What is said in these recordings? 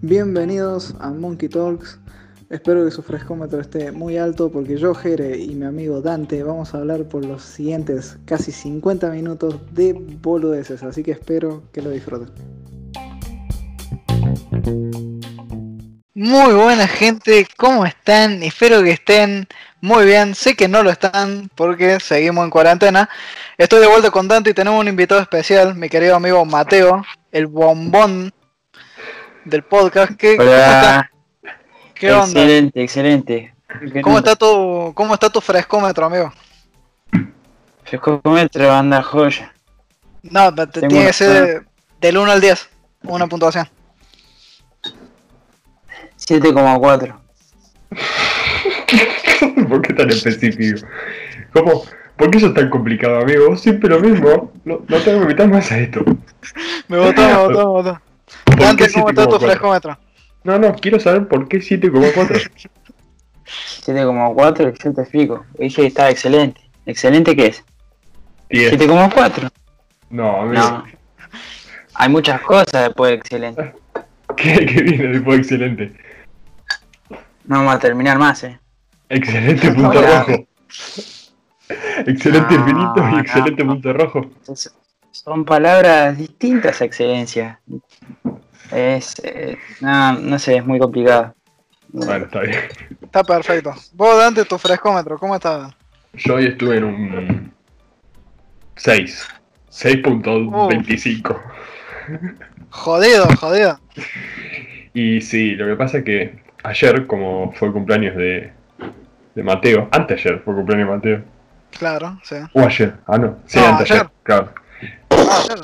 Bienvenidos a Monkey Talks. Espero que su frescómetro esté muy alto porque yo, Jere y mi amigo Dante vamos a hablar por los siguientes casi 50 minutos de boludeces, así que espero que lo disfruten. Muy buena gente, ¿cómo están? Espero que estén muy bien. Sé que no lo están porque seguimos en cuarentena. Estoy de vuelta con Dante y tenemos un invitado especial, mi querido amigo Mateo, el bombón del podcast. ¿Qué, Hola. ¿Qué onda? Excelente, excelente. ¿Cómo está tu, cómo está tu frescómetro, amigo? Frescómetro anda joya. No, te- tiene que ser de- del 1 al 10, una puntuación. 7,4. ¿Por qué tan específico? ¿Cómo? ¿Por qué eso es tan complicado, amigo? Vos siempre lo mismo. No, no tengo que invitar más a esto. Me votó, me votó, me votó. ¿Por Dante, qué ¿cómo está tu 7,4? frescómetro? No, no, quiero saber por qué 7,4. 7,4, yo te explico. Dije que estaba excelente. ¿Excelente qué es? 10. 7,4. No, amigo. No. Hay muchas cosas después de excelente. ¿Qué, ¿Qué viene después de excelente? No vamos a terminar más, eh. Excelente punto No. rojo. Excelente No, infinito y no. excelente punto rojo. Son palabras distintas a excelencia. Es. eh, no, no sé, es muy complicado. Bueno, está bien. Está perfecto. Vos, Dante, tu frescómetro, ¿cómo está? Yo hoy estuve en un 6. 6.25. Jodido, jodido. Y sí, lo que pasa es que ayer, como fue el cumpleaños de, de Mateo, antes ayer fue el cumpleaños de Mateo. Claro, sí. O ayer, ah no, sí, No, antes ayer. ayer, claro. Ah, claro.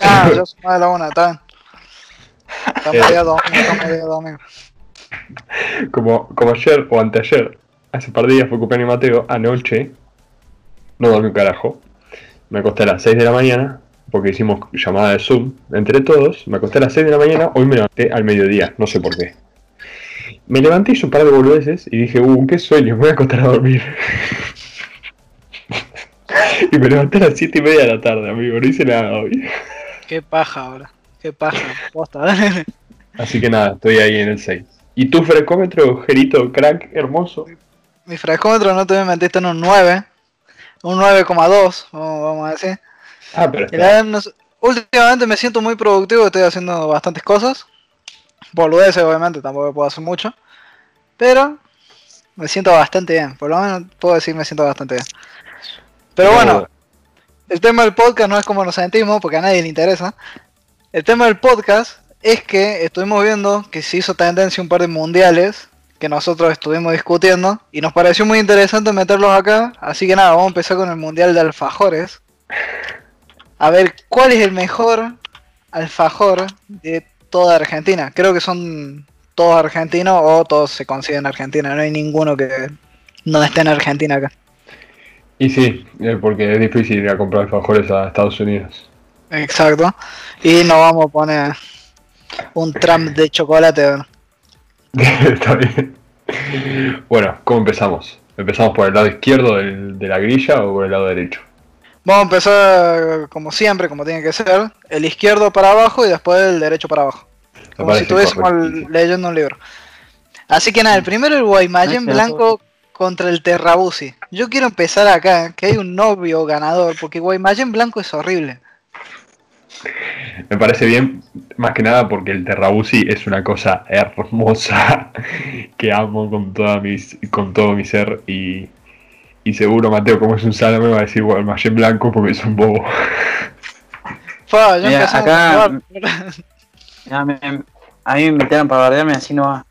Ah, yo soy más de la una, está bien. Estamos Eh. día domingo. Como, como ayer o anteayer, hace un par de días fue cumpleaños de Mateo, anoche, no dormí un carajo. Me acosté a las 6 de la mañana, porque hicimos llamada de Zoom entre todos. Me acosté a las 6 de la mañana, hoy me levanté al mediodía, no sé por qué. Me levanté, hice un par de boludeces y dije, uh, qué sueño, me voy a acostar a dormir. y me levanté a las 7 y media de la tarde, amigo, no hice nada hoy. Qué paja ahora. Qué paja. Posta. Así que nada, estoy ahí en el 6. ¿Y tu frescómetro, Gerito, crack, hermoso? Mi frescómetro no te mentir, está en un 9. Un 9,2, vamos vamos a decir. Ah, pero Y está. últimamente me siento muy productivo, estoy haciendo bastantes cosas. Boludeces, obviamente, tampoco puedo hacer mucho. Pero me siento bastante bien, por lo menos puedo decir me siento bastante bien. Pero bueno, el tema del podcast no es como nos sentimos, porque a nadie le interesa. El tema del podcast es que estuvimos viendo que se hizo tendencia un par de mundiales que nosotros estuvimos discutiendo y nos pareció muy interesante meterlos acá. Así que nada, vamos a empezar con el mundial de alfajores. A ver, ¿cuál es el mejor alfajor de toda Argentina? Creo que son todos argentinos o todos se consiguen en Argentina. No hay ninguno que no esté en Argentina acá. Y sí, eh, porque es difícil ir a comprar alfajores a Estados Unidos. Exacto. Y nos vamos a poner un Trump de chocolate. Está bien. Bueno, ¿cómo empezamos? ¿Empezamos por el lado izquierdo del- de la grilla o por el lado derecho? Vamos a empezar como siempre, como tiene que ser. El izquierdo para abajo y después el derecho para abajo. Me Como si parece estuviésemos leyendo un libro. Así que nada, el primero el Guaymallén blanco contra el Terrabusi. Yo quiero empezar acá, que hay un novio ganador, porque Guaymallén blanco es horrible. Me parece bien, más que nada porque el Terrabusi es una cosa hermosa que amo con, toda mis, con todo mi ser y, y seguro Mateo, como es un salame, va a decir Guaymallén blanco porque es un bobo. Ya Mira, acá- a me- a mí me invitaron para bardearme, así no va.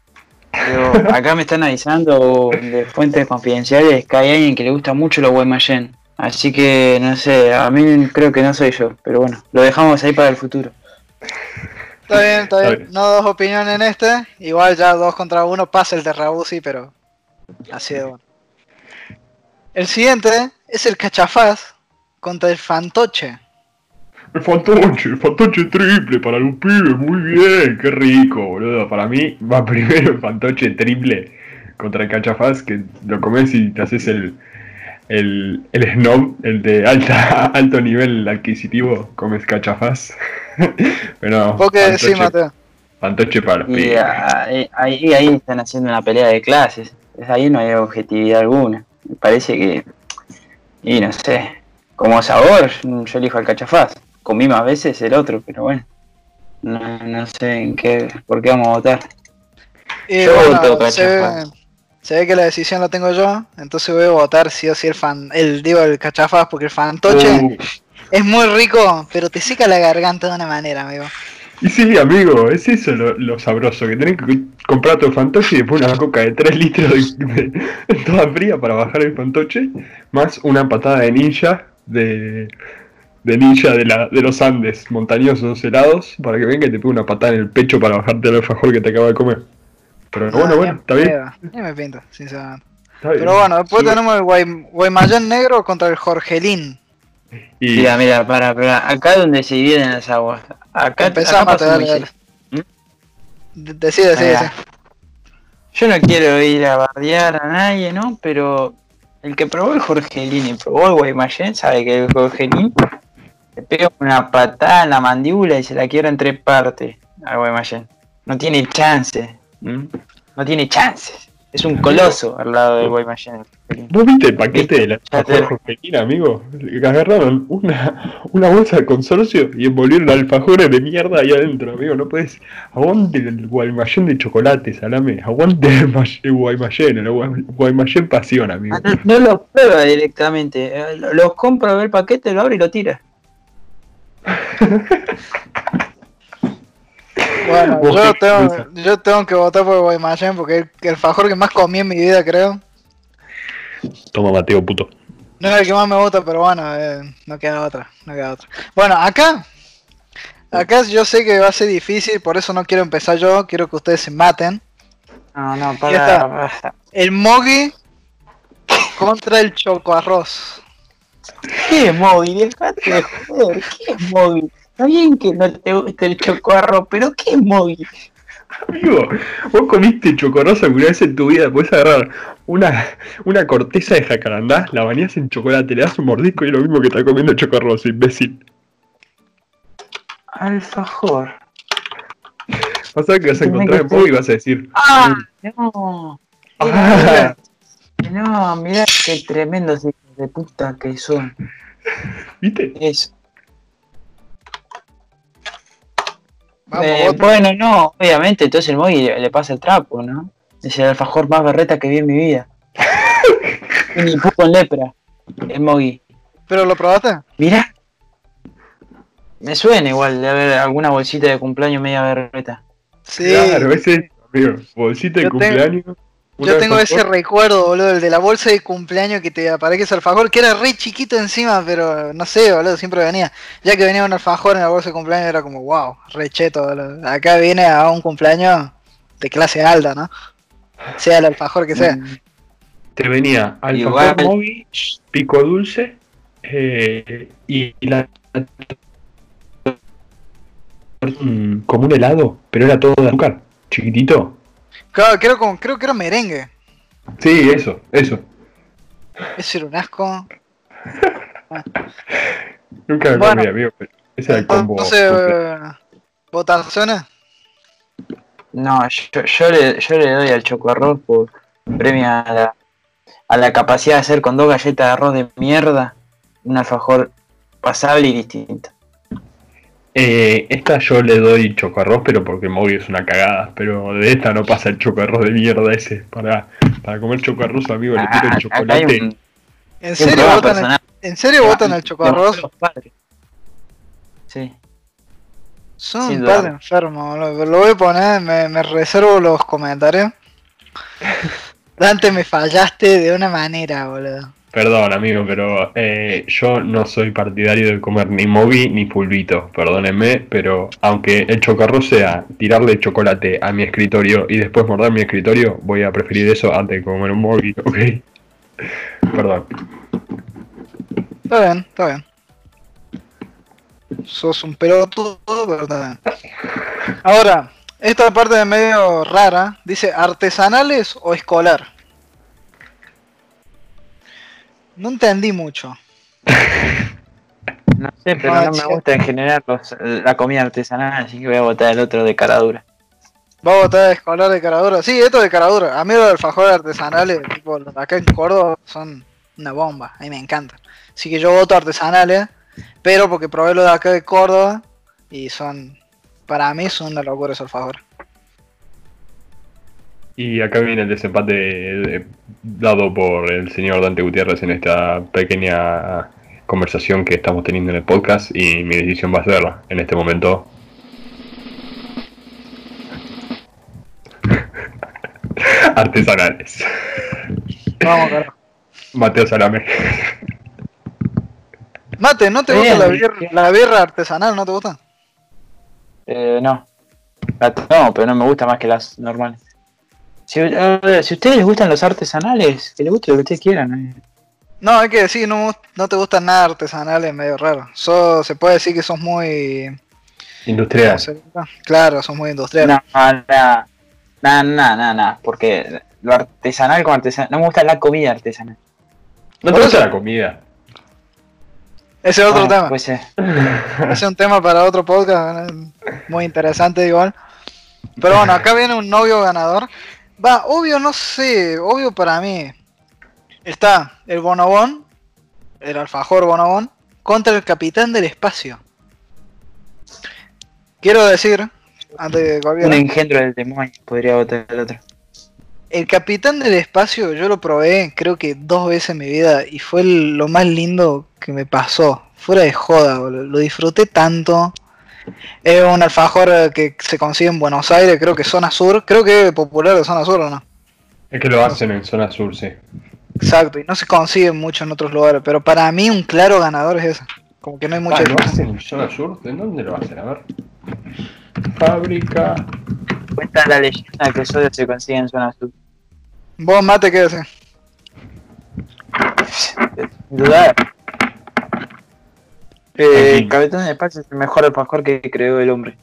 Pero acá me están avisando de fuentes confidenciales que hay alguien que le gusta mucho los Guaymallén. Así que no sé, a mí creo que no soy yo, pero bueno, lo dejamos ahí para el futuro. Está bien, está Está bien. No dos opiniones en este. Igual ya dos contra uno pasa el Terrabusi, pero así de bueno. El siguiente es el Cachafaz contra el Fantoche. El fantoche, el fantoche triple para los pibes, muy bien, qué rico, boludo. Para mí va primero el fantoche triple contra el cachafaz, que lo comes y te haces el, el, el snob, el de alta, alto nivel adquisitivo, comes cachafaz. Pero Porque sí, fantoche, Mateo. fantoche para los Y pibes. ahí, ahí, ahí están haciendo una pelea de clases. Ahí no hay objetividad alguna. Me parece que. Y no sé. Como sabor, yo elijo el cachafaz. Comí más veces el otro, pero bueno. No, no sé en qué, por qué vamos a votar. Y Yo bueno, voto se, Cachafaz. se ve que la decisión la tengo yo, entonces voy a votar sí o sí el fan, el digo el cachafaz, porque el fantoche Uh, es muy rico, pero te seca la garganta de una manera, amigo. Y sí, amigo, es eso lo, lo sabroso, que tenés que comprar tu fantoche y después una coca de 3 litros de, de- toda fría para bajar el fantoche, más una patada de ninja de, de ninja de, la, de los Andes, montañosos helados, para que venga y te pegue una patada en el pecho para bajarte el alfajor que te acaba de comer. Pero bueno, Ah, bueno, está bien. me pinta, sinceramente. está bien. Pero bueno, después tenemos el Guay- Guaymallén negro contra el Jorgelín. Y Mira, mira, para, para. Acá es donde se dividen las aguas. Acá, Empezamos, acá pasa dale. De- Decide, decide. Yo no quiero ir a bardear a nadie, ¿no? Pero el que probó el Jorgelín y probó el Guaymallén sabe que el Jorgelín le pega una patada en la mandíbula y se la quiebra en tres partes al Guaymallén. No tiene chance. ¿m? No tiene chances. Es un coloso al lado del el Jorgelín. ¿Vos viste el paquete de la alfajor Jorgelina, amigo? Agarraron una, una bolsa de consorcio y envolvieron alfajores de mierda ahí adentro, amigo. No puedes. Aguante el guaymallén de chocolate, salame. Aguante el, ma- el guaymallén, el guay- guaymallén pasión, amigo. Ah, No, no lo prueba directamente. eh, lo- Los compra, ve el paquete, lo abre y lo tira. Bueno, yo tengo, yo tengo que votar por Guaymallén porque es el fajor que más comí en mi vida, creo. Toma, Mateo, puto. No es el que más me gusta, pero bueno, eh, no queda otra, no queda otra. Bueno, acá, acá yo sé que va a ser difícil, por eso no quiero empezar yo, quiero que ustedes se maten. No, no, está. para. El Mogi contra el Choco Arroz. ¿Qué es joder, ¿qué es móvil? Está bien que no te guste el chocorro, pero ¿qué móvil? Amigo, vos comiste chocorrosa alguna vez en tu vida, podés agarrar una, una corteza de jacarandá, la bañás en chocolate, le das un mordisco y es lo mismo que está comiendo chocorrosa, imbécil. Alfajor. Vas a ver que vas a encontrar en Pau y vas a decir, ¡Ah! No. Ah. No, mirá qué tremendos hijos de puta que son. ¿viste? Eso. Vamos, Eh, bueno, no, obviamente, entonces el Mogi le, le pasa el trapo, ¿no? Es el alfajor más berreta que vi en mi vida. Ni puto con lepra, el Mogi. ¿Pero lo probaste? Mirá. Me suena igual de haber alguna bolsita de cumpleaños media berreta. Sí. Claro, ese es, amigo, bolsita de Yo cumpleaños. Yo tengo ese recuerdo, boludo, el de la bolsa de cumpleaños que te aparece alfajor, que era re chiquito encima, pero no sé, boludo, siempre venía. Ya que venía un alfajor en la bolsa de cumpleaños era como, wow, re cheto, boludo. Acá viene a un cumpleaños de clase alta, ¿no? Sea el alfajor que sea. Mm, Te venía alfajor Igual. móvil, pico dulce eh, y, y la Mm, como un helado, pero era todo de azúcar, chiquitito. Claro, creo, como, creo que era merengue. Sí, eso, eso. Ese era un asco. Nunca me Bueno. comí, amigo, pero ese era el combo. Entonces, votaciones. No, yo, yo le, yo le doy al chocoarroz por premio a la, a la capacidad de hacer con dos galletas de arroz de mierda un alfajor pasable y distinto. Eh, esta yo le doy chocarroz, pero porque Moby es una cagada. Pero de esta no pasa el chocarroz de mierda ese. Para, para comer chocarroz, amigo, le Ah, tiro el hay chocolate. un, ¿En serio votan el, personal. ¿en serio votan los padres. Sí. Son un par de enfermos, boludo. Lo voy a poner, me, me reservo los comentarios. Dante, me fallaste de una manera, boludo. Perdón, amigo, pero eh, yo no soy partidario de comer ni Moby ni pulvito. Perdónenme, pero aunque el chocarroz sea tirarle chocolate a mi escritorio y después morder mi escritorio, voy a preferir eso antes de comer un Moby, ¿ok? Perdón. Está bien, está bien. Sos un pelotudo, pero está. Ahora, esta parte de medio rara, dice artesanales o escolar. No entendí mucho. No sé, pero no me gusta en general los- la comida artesanal, así que voy a botar el otro de cara dura. Va a botar escolar de caradura. Sí, esto de caradura. A mí los alfajores artesanales, tipo los de acá en Córdoba, son una bomba. A mí me encantan. Así que yo voto artesanales, pero porque probé los de acá de Córdoba y son, para mí, son una locura esos alfajores. Y acá viene el desempate eh, dado por el señor Dante Gutiérrez en esta pequeña conversación que estamos teniendo en el podcast y mi decisión va a ser en este momento. Artesanales. Vamos, carajo. Mateo Salame. Mate, ¿no te gusta la bien. birra, la birra artesanal? ¿No te gusta? Eh, no. Tomo, pero no me gusta más que las normales. Si, si a ustedes les gustan los artesanales, que les guste lo que ustedes quieran. eh. No, hay que decir, no, no te gusta nada artesanal, es medio raro. So, se puede decir que sos muy... Industrial. Claro, sos muy industrial. No, no, no, no, no, no, no, porque lo artesanal con artesanal, no me gusta la comida artesanal. ¿No te gusta la comida? Ese es otro Bueno, tema. Pues, eh, Ese es un tema para otro podcast, muy interesante igual. Pero bueno, acá viene un novio ganador. Va, obvio, no sé, obvio para mí. Está el Bonobón, el alfajor Bonobón, contra el capitán del espacio. Quiero decir, antes de un engendro del demonio podría votar el otro. el capitán del espacio yo lo probé creo que dos veces en mi vida y fue lo más lindo que me pasó. Fuera de joda, boludo. lo disfruté tanto. Es un alfajor eh, que se consigue en Buenos Aires, creo que zona sur. Creo que es popular de zona sur o no. Es que lo hacen en zona sur, sí. Exacto, y no se consigue mucho en otros lugares. Pero para mí un claro ganador es ese. Como que no hay mucha Ah, ¿Lo hacen en zona sur? ¿De dónde lo hacen? A ver. Fábrica. Cuenta la leyenda que solo se consigue en zona sur. Vos mate, ¿qué decís? Dudar. Eh, Aquí. Capitán de Espacio es el mejor alfajor que creó el hombre.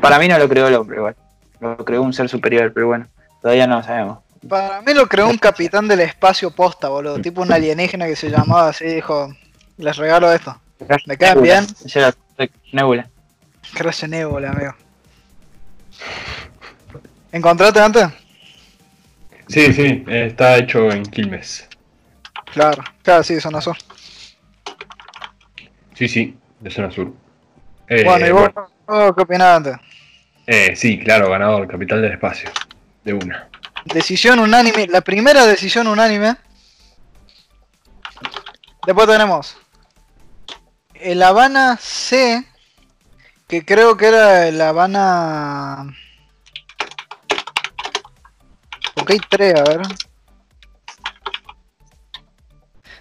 Para mí no lo creó el hombre, igual. Lo creó un ser superior, pero bueno, todavía no lo sabemos. Para mí lo creó un capitán del espacio posta, boludo. Tipo un alienígena que se llamaba así, dijo, les regalo esto. ¿Me quedan bien? Nebula. Crash Nebula, amigo. ¿Encontraste antes? Sí, sí, eh, está hecho en Quilmes. Claro, claro, sí, zona sur. Sí, sí, de zona sur. Eh, bueno, ¿y vos, bueno, qué opinás antes? eh, sí, claro, ganador, capital del espacio. De una. Decisión unánime, la primera decisión unánime. Después tenemos el Habana C, que creo que era el Habana... Ok, tres, a ver.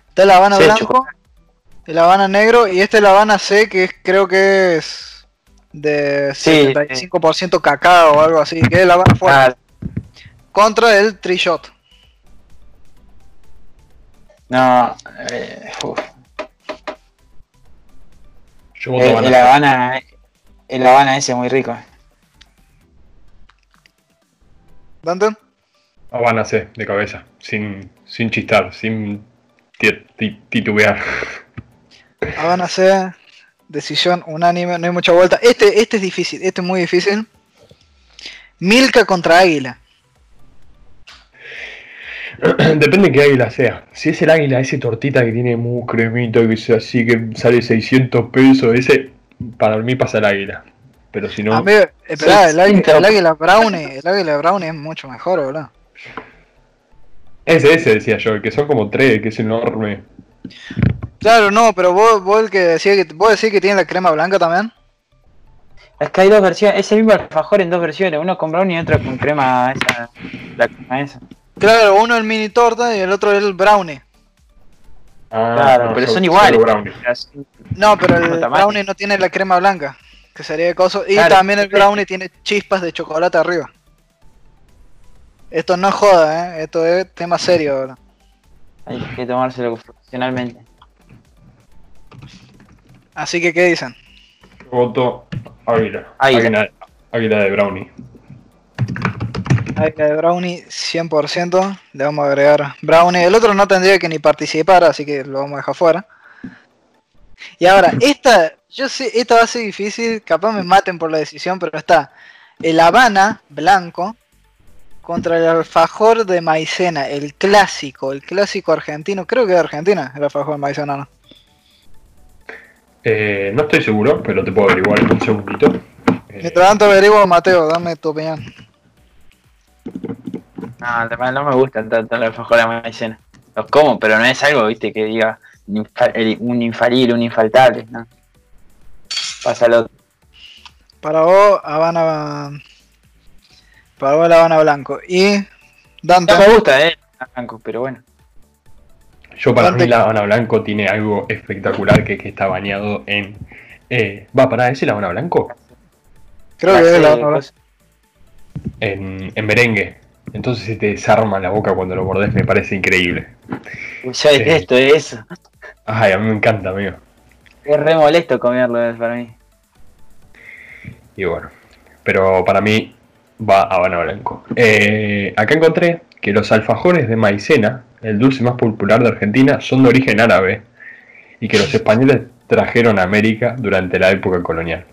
Está el Habana Sí, blanco, chocolate. El Habana negro y este el Habana C, que es- creo que es de Sí, 75% cacao o algo así, que es el Habana fuerte Ah, contra el Trishot. no, eh, uf. Yo voto el, Habana. el Habana, el Habana ese es muy rico. ¿Dante? Habana C, de cabeza. Sin, sin chistar, sin ti- ti- titubear. Habana C, decisión unánime, no hay mucha vuelta. Este, este es difícil, este es muy difícil. Milka contra Águila. Depende de qué águila sea. Si es el águila, ese tortita que tiene muy cremita, que sea así, que sale 600 pesos, ese para mí pasa el águila. Pero si no, A mí, esperá, el, águila, el águila brownie, el águila brownie es mucho mejor, ¿verdad? ese, ese decía yo, que son como tres, que es enorme. Claro, no, pero vos, vos el que decía que vos decís que tiene la crema blanca también. Es que hay dos versiones, es el mismo alfajor en dos versiones, uno con brownie y otro con crema esa, la crema esa. Claro, uno el mini torta y el otro el brownie. Ah, Claro, no, pero son iguales. No, pero el brownie no tiene la crema blanca, que sería de coso. Y Claro. también el brownie tiene chispas de chocolate arriba. Esto no es joda, ¿eh? Esto es tema serio, ¿verdad? Hay que tomárselo profesionalmente. Así que, ¿qué dicen? Voto águila. Águila. Águila, águila de brownie. Ahí de Brownie 100%. Le vamos a agregar Brownie. El otro no tendría que ni participar, así que lo vamos a dejar fuera. Y ahora, esta, yo sé, esta va a ser difícil, capaz me maten por la decisión, pero está el Habana blanco contra el alfajor de maicena, el clásico, el clásico argentino, creo que de Argentina, el alfajor de maicena, ¿no? Eh, no estoy seguro, pero te puedo averiguar en un segundito. Mientras tanto averiguo, Mateo, dame tu opinión. No, además no me gustan tanto los alfajores de maicena. Los como, pero no es algo, viste, que diga un infa- el- un infalible, un infaltable, ¿no? Pásalo. Para vos, Habana. Para vos, la Habana Blanco. Y. Dante. No me gusta, eh, blanco, pero bueno. Yo para mí la Habana Blanco tiene algo espectacular que es que está bañado en... Eh, va, para ese la Habana Blanco Creo que es la Clase de Habana Blanco. cosas. en, en merengue. Entonces se te desarma la boca cuando lo mordés, me parece increíble. Yo detesto eso. Ay, a mí me encanta, amigo. Es re molesto comerlo eh, para mí. Y bueno, pero para mí va Habana Blanco. Eh, acá encontré que los alfajores de maicena, el dulce más popular de Argentina, son de origen árabe y que los españoles trajeron a América durante la época colonial.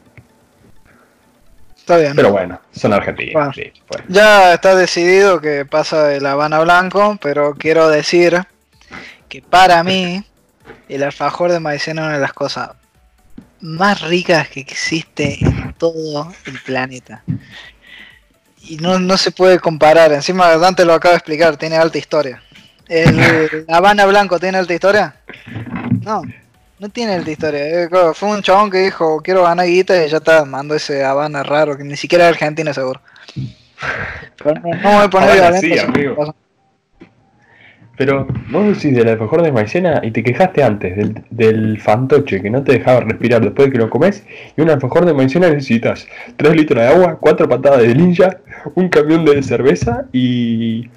Está bien. Pero bueno, son argentinos. Bueno. sí, bueno. Ya está decidido que pasa de la Habana Blanco, pero quiero decir que para mí el alfajor de maicena es una de las cosas más ricas que existe en todo el planeta. Y no, no se puede comparar. Encima Dante lo acaba de explicar, tiene alta historia. ¿El Habana Blanco tiene alta historia? No, no tiene alta historia. Eh, Fue un chabón que dijo, quiero ganar guita y ya está, mandó ese Habana raro, que ni siquiera es Argentina seguro. Pero no, no me voy a poner violento, sí, amigo. Pero vos decís del alfajor de maicena y te quejaste antes del, del fantoche que no te dejaba respirar después de que lo comes. Y un alfajor de maicena necesitas 3 litros de agua, 4 patadas de ninja, un camión de cerveza y,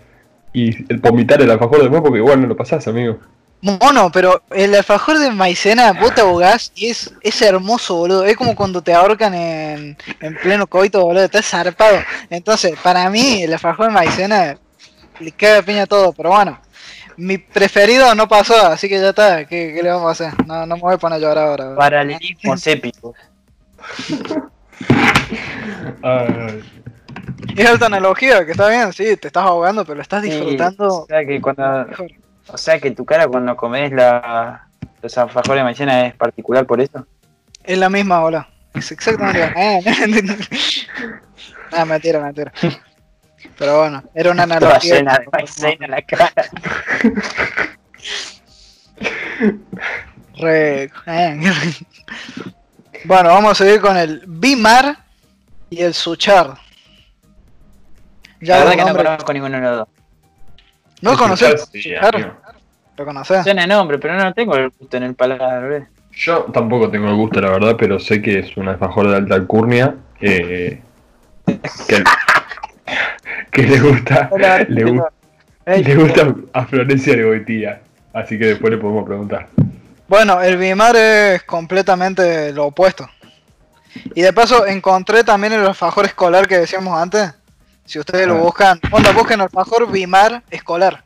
y el vomitar el alfajor después porque igual no lo pasás, amigo. Mono, pero el alfajor de maicena, vos te ahogás y es, es hermoso, boludo. Es como cuando te ahorcan en, en pleno coito, boludo. Estás zarpado. Entonces, para mí, el alfajor de maicena le caga piña todo, pero bueno. Mi preferido no pasó, así que ya está. ¿Qué, qué le vamos a hacer? No, no me voy a poner a llorar ahora. boludo. Paralelismos épicos. Ay, Es alta analogía, que está bien, sí, te estás ahogando, pero lo estás disfrutando. O sea que cuando, mejor. o sea que tu cara cuando comes la, los alfajores de maicena es particular por eso. Es la misma bola. Es exactamente la misma. Ah, mentira, mentira. Pero bueno, era una analogía. llena de maicena la cara. Re- eh. Bueno, vamos a seguir con el Bimar y el Suchar. La Ya verdad los que no conozco ninguno de los dos. ¿No es conoces? amigo. ¿Lo conoces? Suena nombre, pero no tengo el gusto en el paladar, ¿ves? Yo tampoco tengo el gusto, la verdad, pero sé que es un alfajor de alta alcurnia. eh, que, que le gusta. Le, gu- le gusta a Florencia de Boitía. Así que después le podemos preguntar. Bueno, el Bimar es completamente lo opuesto. Y de paso encontré también el alfajor escolar que decíamos antes. Si ustedes lo Ah. buscan, onda, busquen alfajor Bimar escolar.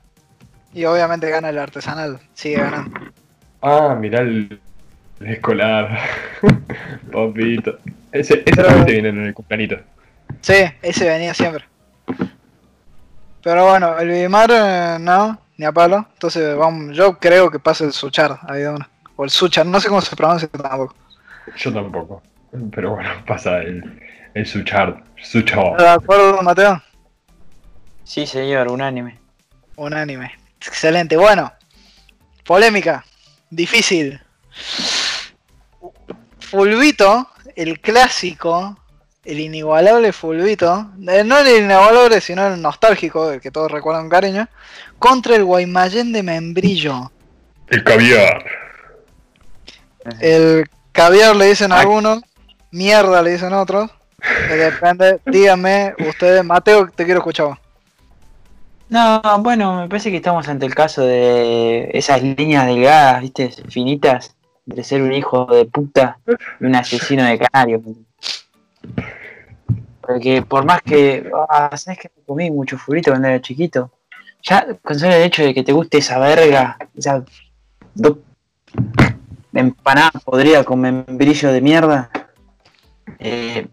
Y obviamente gana el artesanal, sigue ganando. Ah, mirá el, el escolar. Papito. Ese, ese realmente viene en el cumplanito. Sí, ese venía siempre. Pero bueno, el Bimar eh, no, ni a palo. Entonces vamos, yo creo que pasa el Suchar, ahí de una. O el Suchar, no sé cómo se pronuncia tampoco. Yo tampoco. Pero bueno, pasa el, el Suchard. Suchard. ¿De acuerdo, Mateo? Sí, señor, unánime. Unánime. Excelente. Bueno, polémica. Difícil. Fulvito, el clásico, el inigualable Fulvito, eh, no el inigualable, sino el nostálgico, el que todos recuerdan con cariño, contra el Guaymallén de Membrillo. El caviar. El caviar le dicen algunos, mierda le dicen otros. Depende, díganme ustedes, Mateo, te quiero escuchar. No, bueno, me parece que estamos ante el caso de esas líneas delgadas, viste, finitas, de ser un hijo de puta y un asesino de canarios. Porque por más que. Ah, ¿Sabes que comí mucho fulbito cuando era chiquito? Ya con el hecho de que te guste esa verga, esa dos empanada podrida con membrillo de mierda. Eh,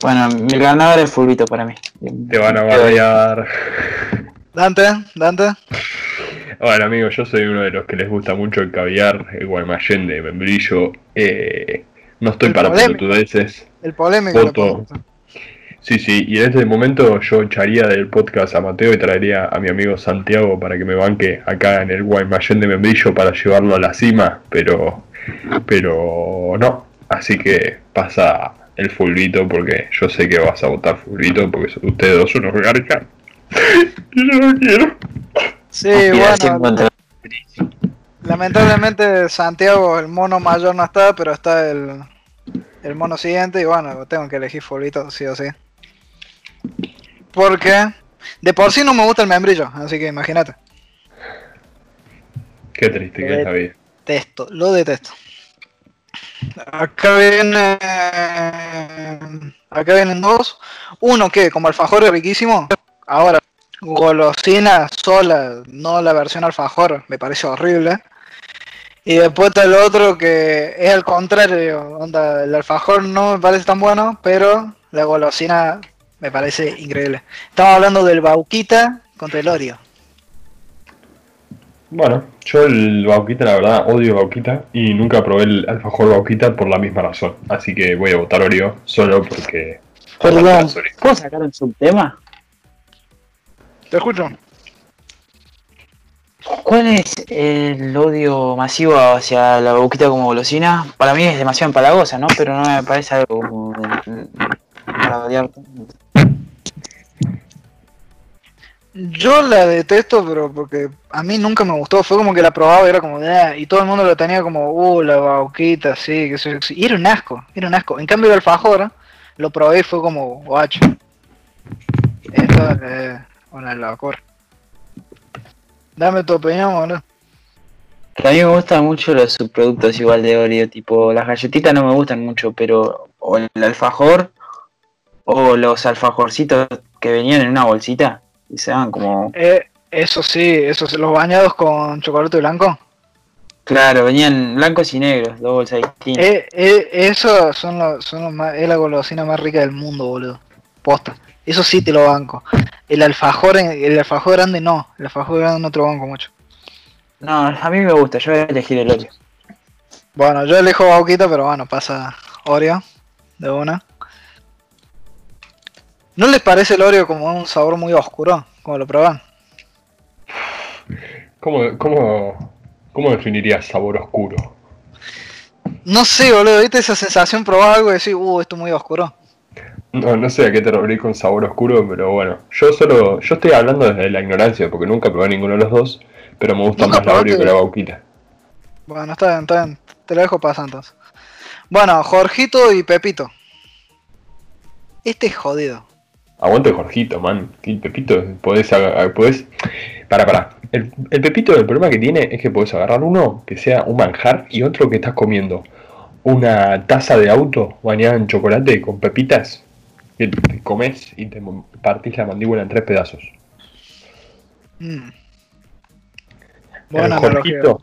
bueno, el ganador es fulbito para mí. Te van a bardear. Dante, Dante. Bueno, amigos, yo soy uno de los que les gusta mucho el caviar, el guaymallén de membrillo. Eh, no estoy El para pelotudeces. El polémico. Voto. Sí, sí, y en este momento yo echaría del podcast a Mateo y traería a mi amigo Santiago para que me banque acá en el Guaymallén de membrillo para llevarlo a la cima, pero, pero no. Así que pasa el fulbito porque yo sé que vas a votar fulbito porque son ustedes dos unos garcas. y yo no quiero. Sí, bueno, lamentablemente Santiago, el mono mayor no está, pero está el, el mono siguiente y bueno, tengo que elegir fulbito, sí o sí. Porque de por sí no me gusta el membrillo, así que imagínate. Qué triste que es la vida. Detesto, lo detesto. Acá viene. Acá vienen dos. Uno que, como alfajor es riquísimo. Ahora, golosina sola, no la versión alfajor, me parece horrible. Y después está el otro que es al contrario. Onda, el alfajor no me parece tan bueno, pero la golosina me parece increíble. Estamos hablando del Bauquita contra el Oreo. Bueno, yo el Bauquita, la verdad, odio Bauquita y nunca probé el alfajor Bauquita por la misma razón. Así que voy a votar Oreo solo porque. Perdón. ¿puedo sacar un subtema? ¿Te escucho? ¿Cuál es el odio masivo hacia la boquita como golosina? Para mí es demasiado empalagosa, ¿no? Pero no me parece algo como de- para odiar. Yo la detesto, pero porque a mí nunca me gustó. Fue como que la probaba y era como, "Ah", y todo el mundo lo tenía como, uh, la bauquita, sí, que sí. Y era un asco, era un asco. En cambio, el alfajor lo probé y fue como, guacho. Esto es una locura. Dame tu opinión, boludo. A mí me gustan mucho los subproductos igual de Oreo, tipo las galletitas no me gustan mucho, pero o el alfajor o los alfajorcitos que venían en una bolsita y se daban como, Eh, eso sí, esos los bañados con chocolate blanco. claro, venían blancos y negros, dos bolsas distintas. Eh, eh, eso son los, son los más, es la golosina más rica del mundo, boludo. Posta. Eso sí te lo banco. El alfajor, el alfajor grande no. El alfajor grande no te lo banco mucho. No, a mí me gusta, yo voy a elegir el Oreo. Bueno, yo elijo Bauquita, pero bueno, pasa Oreo de una. ¿No les parece el Oreo como un sabor muy oscuro? Como lo proban. ¿Cómo, cómo, cómo definirías sabor oscuro? No sé, boludo, ¿viste esa sensación? Probar algo y decir, uh, esto es muy oscuro. No, no sé a qué te referís con sabor oscuro, pero bueno, yo solo, yo estoy hablando desde la ignorancia, porque nunca probé ninguno de los dos, pero me gusta ¿Nunca más la Oreo que la Bauquita. Bueno, está bien, está bien. Te lo dejo pasar entonces. Bueno, Jorgito y Pepito. Este es jodido. Aguante Jorgito, man. El Pepito, podés, podés... Para, para. El, el Pepito, el problema que tiene es que podés agarrar uno que sea un manjar y otro que estás comiendo una taza de auto bañada en chocolate con pepitas que te comes y te partís la mandíbula en tres pedazos. Mm. el. Jorgito,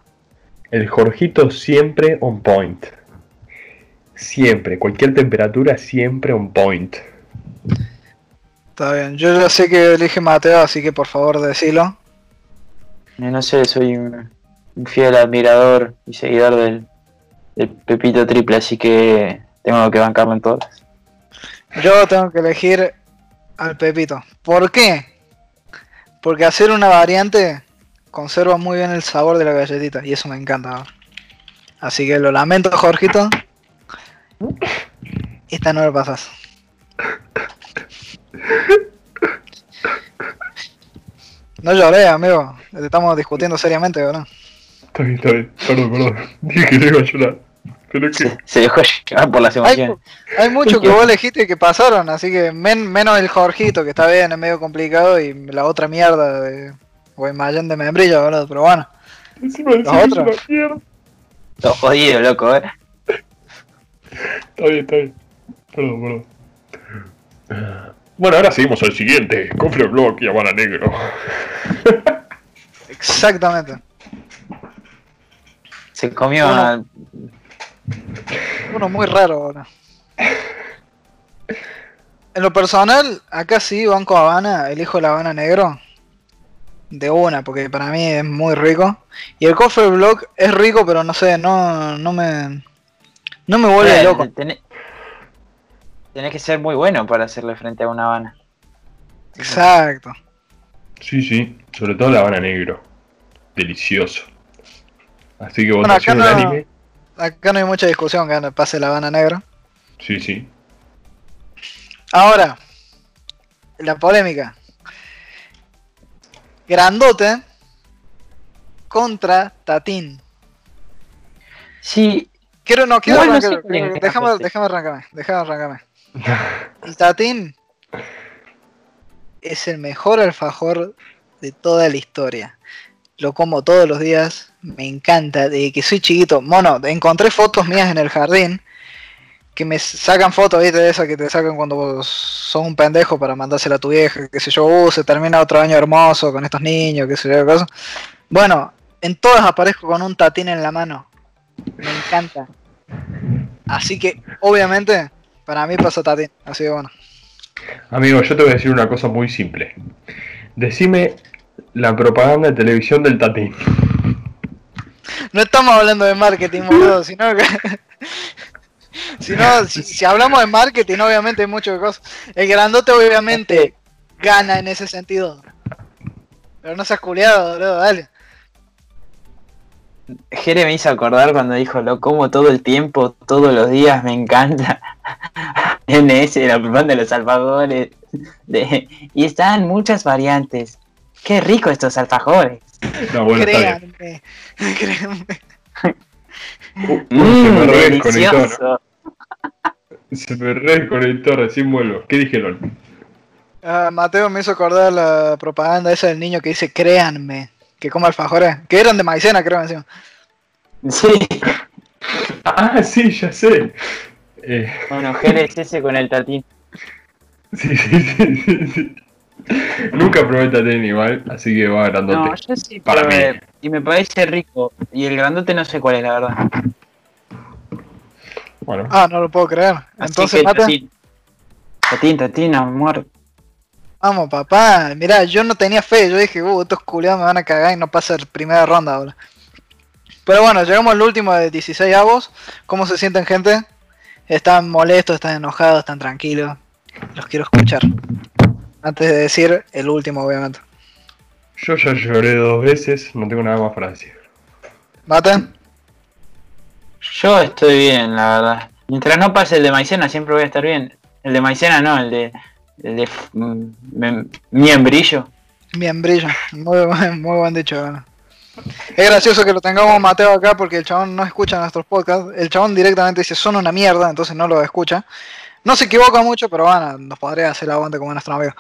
el Jorgito siempre on point. Siempre, cualquier temperatura siempre on point. Está bien. Yo ya sé que elige Mateo, así que por favor decilo. No sé, soy un, un fiel admirador y seguidor del, del Pepito Triple, así que tengo que bancarlo en todas. Yo tengo que elegir al Pepito. ¿Por qué? Porque hacer una variante conserva muy bien el sabor de la galletita y eso me encanta. Así que lo lamento, Jorgito. Esta no lo pasas. No lloré, amigo. Estamos discutiendo seriamente, ¿verdad? Está bien, está bien. Perdón, perdón. Dije que no iba a llorar. Pero es que... Se, se dejó llevar por las Hay, emociones. hay muchos que vos elegiste que pasaron, así que men- menos el Jorgito, que está bien, es medio complicado, y la otra mierda de Guaymallén de membrillo, boludo, pero bueno. Encima de ¿La eso es otra? una mierda. Todo jodido, loco, eh. Está bien, está bien. Perdón, perdón. Bueno, ahora seguimos al siguiente. Cofre Block y Habana Negro. Exactamente. Se comió Uno. a- Uno muy raro ahora. En lo personal, acá sí, Banco Habana, elijo la Habana Negro. De una, porque para mí es muy rico. Y el Coffee Block es rico, pero no sé, no, no me. No me vuelve Eh, loco. Tenés, tenés que ser muy bueno para hacerle frente a una Habana. Exacto. Sí, sí. Sobre todo la Habana Negro. Delicioso. Así que Bueno, acá no- unánime. Acá no hay mucha discusión que pase la Habana Negra. Sí, sí. Ahora, la polémica. Grandote contra Tatín. Sí, Quiero, no, quiero no arrancar. sé déjame, déjame arrancarme. Déjame arrancarme. El Tatín es el mejor alfajor de toda la historia. Lo como todos los días. Me encanta. Desde que soy chiquito. Mono, encontré fotos mías en el jardín. Que me sacan fotos, viste, de esas que te sacan cuando vos sos un pendejo para mandársela a tu vieja. Que sé yo, uh, se termina otro año hermoso con estos niños, que sé yo, cosas. Bueno, en todas aparezco con un tatín en la mano. Me encanta. Así que, obviamente, para mí pasa tatín. Así que bueno. Amigo, yo te voy a decir una cosa muy simple. Decime la propaganda de televisión del Tatín. No estamos hablando de marketing, boludo, sino que. sino, si, si hablamos de marketing, obviamente hay muchas cosas. El grandote, obviamente, gana en ese sentido. Pero no seas culiado, boludo, dale. Jere me hizo acordar cuando dijo lo como todo el tiempo, todos los días, me encanta. NS, la propaganda de los alfajores. De, y están muchas variantes. Qué rico estos alfajores. No, bueno, está bien. créanme, créanme. Uh, se Mmm, me redesconectó, delicioso. ¿no? Se me redesconectó, recién vuelvo. ¿Qué dijeron? Ah, Mateo me hizo acordar la propaganda esa del niño que dice créanme, que come alfajores, que eran de maicena, creo encima. Sí. Ah, sí, ya sé. Eh, Bueno, ese con el tatín. sí, sí, sí, sí, sí. Nunca probé Tatín igual, así que va grandote. No, yo sí, Para pero, mí. y me parece rico. Y el grandote no sé cuál es, la verdad. Bueno, Ah, no lo puedo creer. Así Entonces, que Mate, tatín. Tatín, tatín, amor. vamos, papá. Mirá, yo no tenía fe. Yo dije, uh, estos culiados me van a cagar y no pasa la primera ronda ahora. Pero bueno, llegamos al último de 16 avos. ¿Cómo se sienten, gente? ¿Están molestos, están enojados, están tranquilos? Los quiero escuchar. Antes de decir el último, obviamente. yo ya lloré dos veces, no tengo nada más para decir. ¿Mate? Yo estoy bien, la verdad. Mientras no pase el de maicena, siempre voy a estar bien. El de maicena no, el de. El de. mm, miembrillo. Bien, brillo. Muy buen, muy buen dicho. bueno. Es gracioso que lo tengamos Mateo acá porque el chabón no escucha nuestros podcasts. El chabón directamente dice son una mierda, entonces no lo escucha. No se equivoca mucho, pero bueno, nos podría hacer el aguante como nuestro amigo.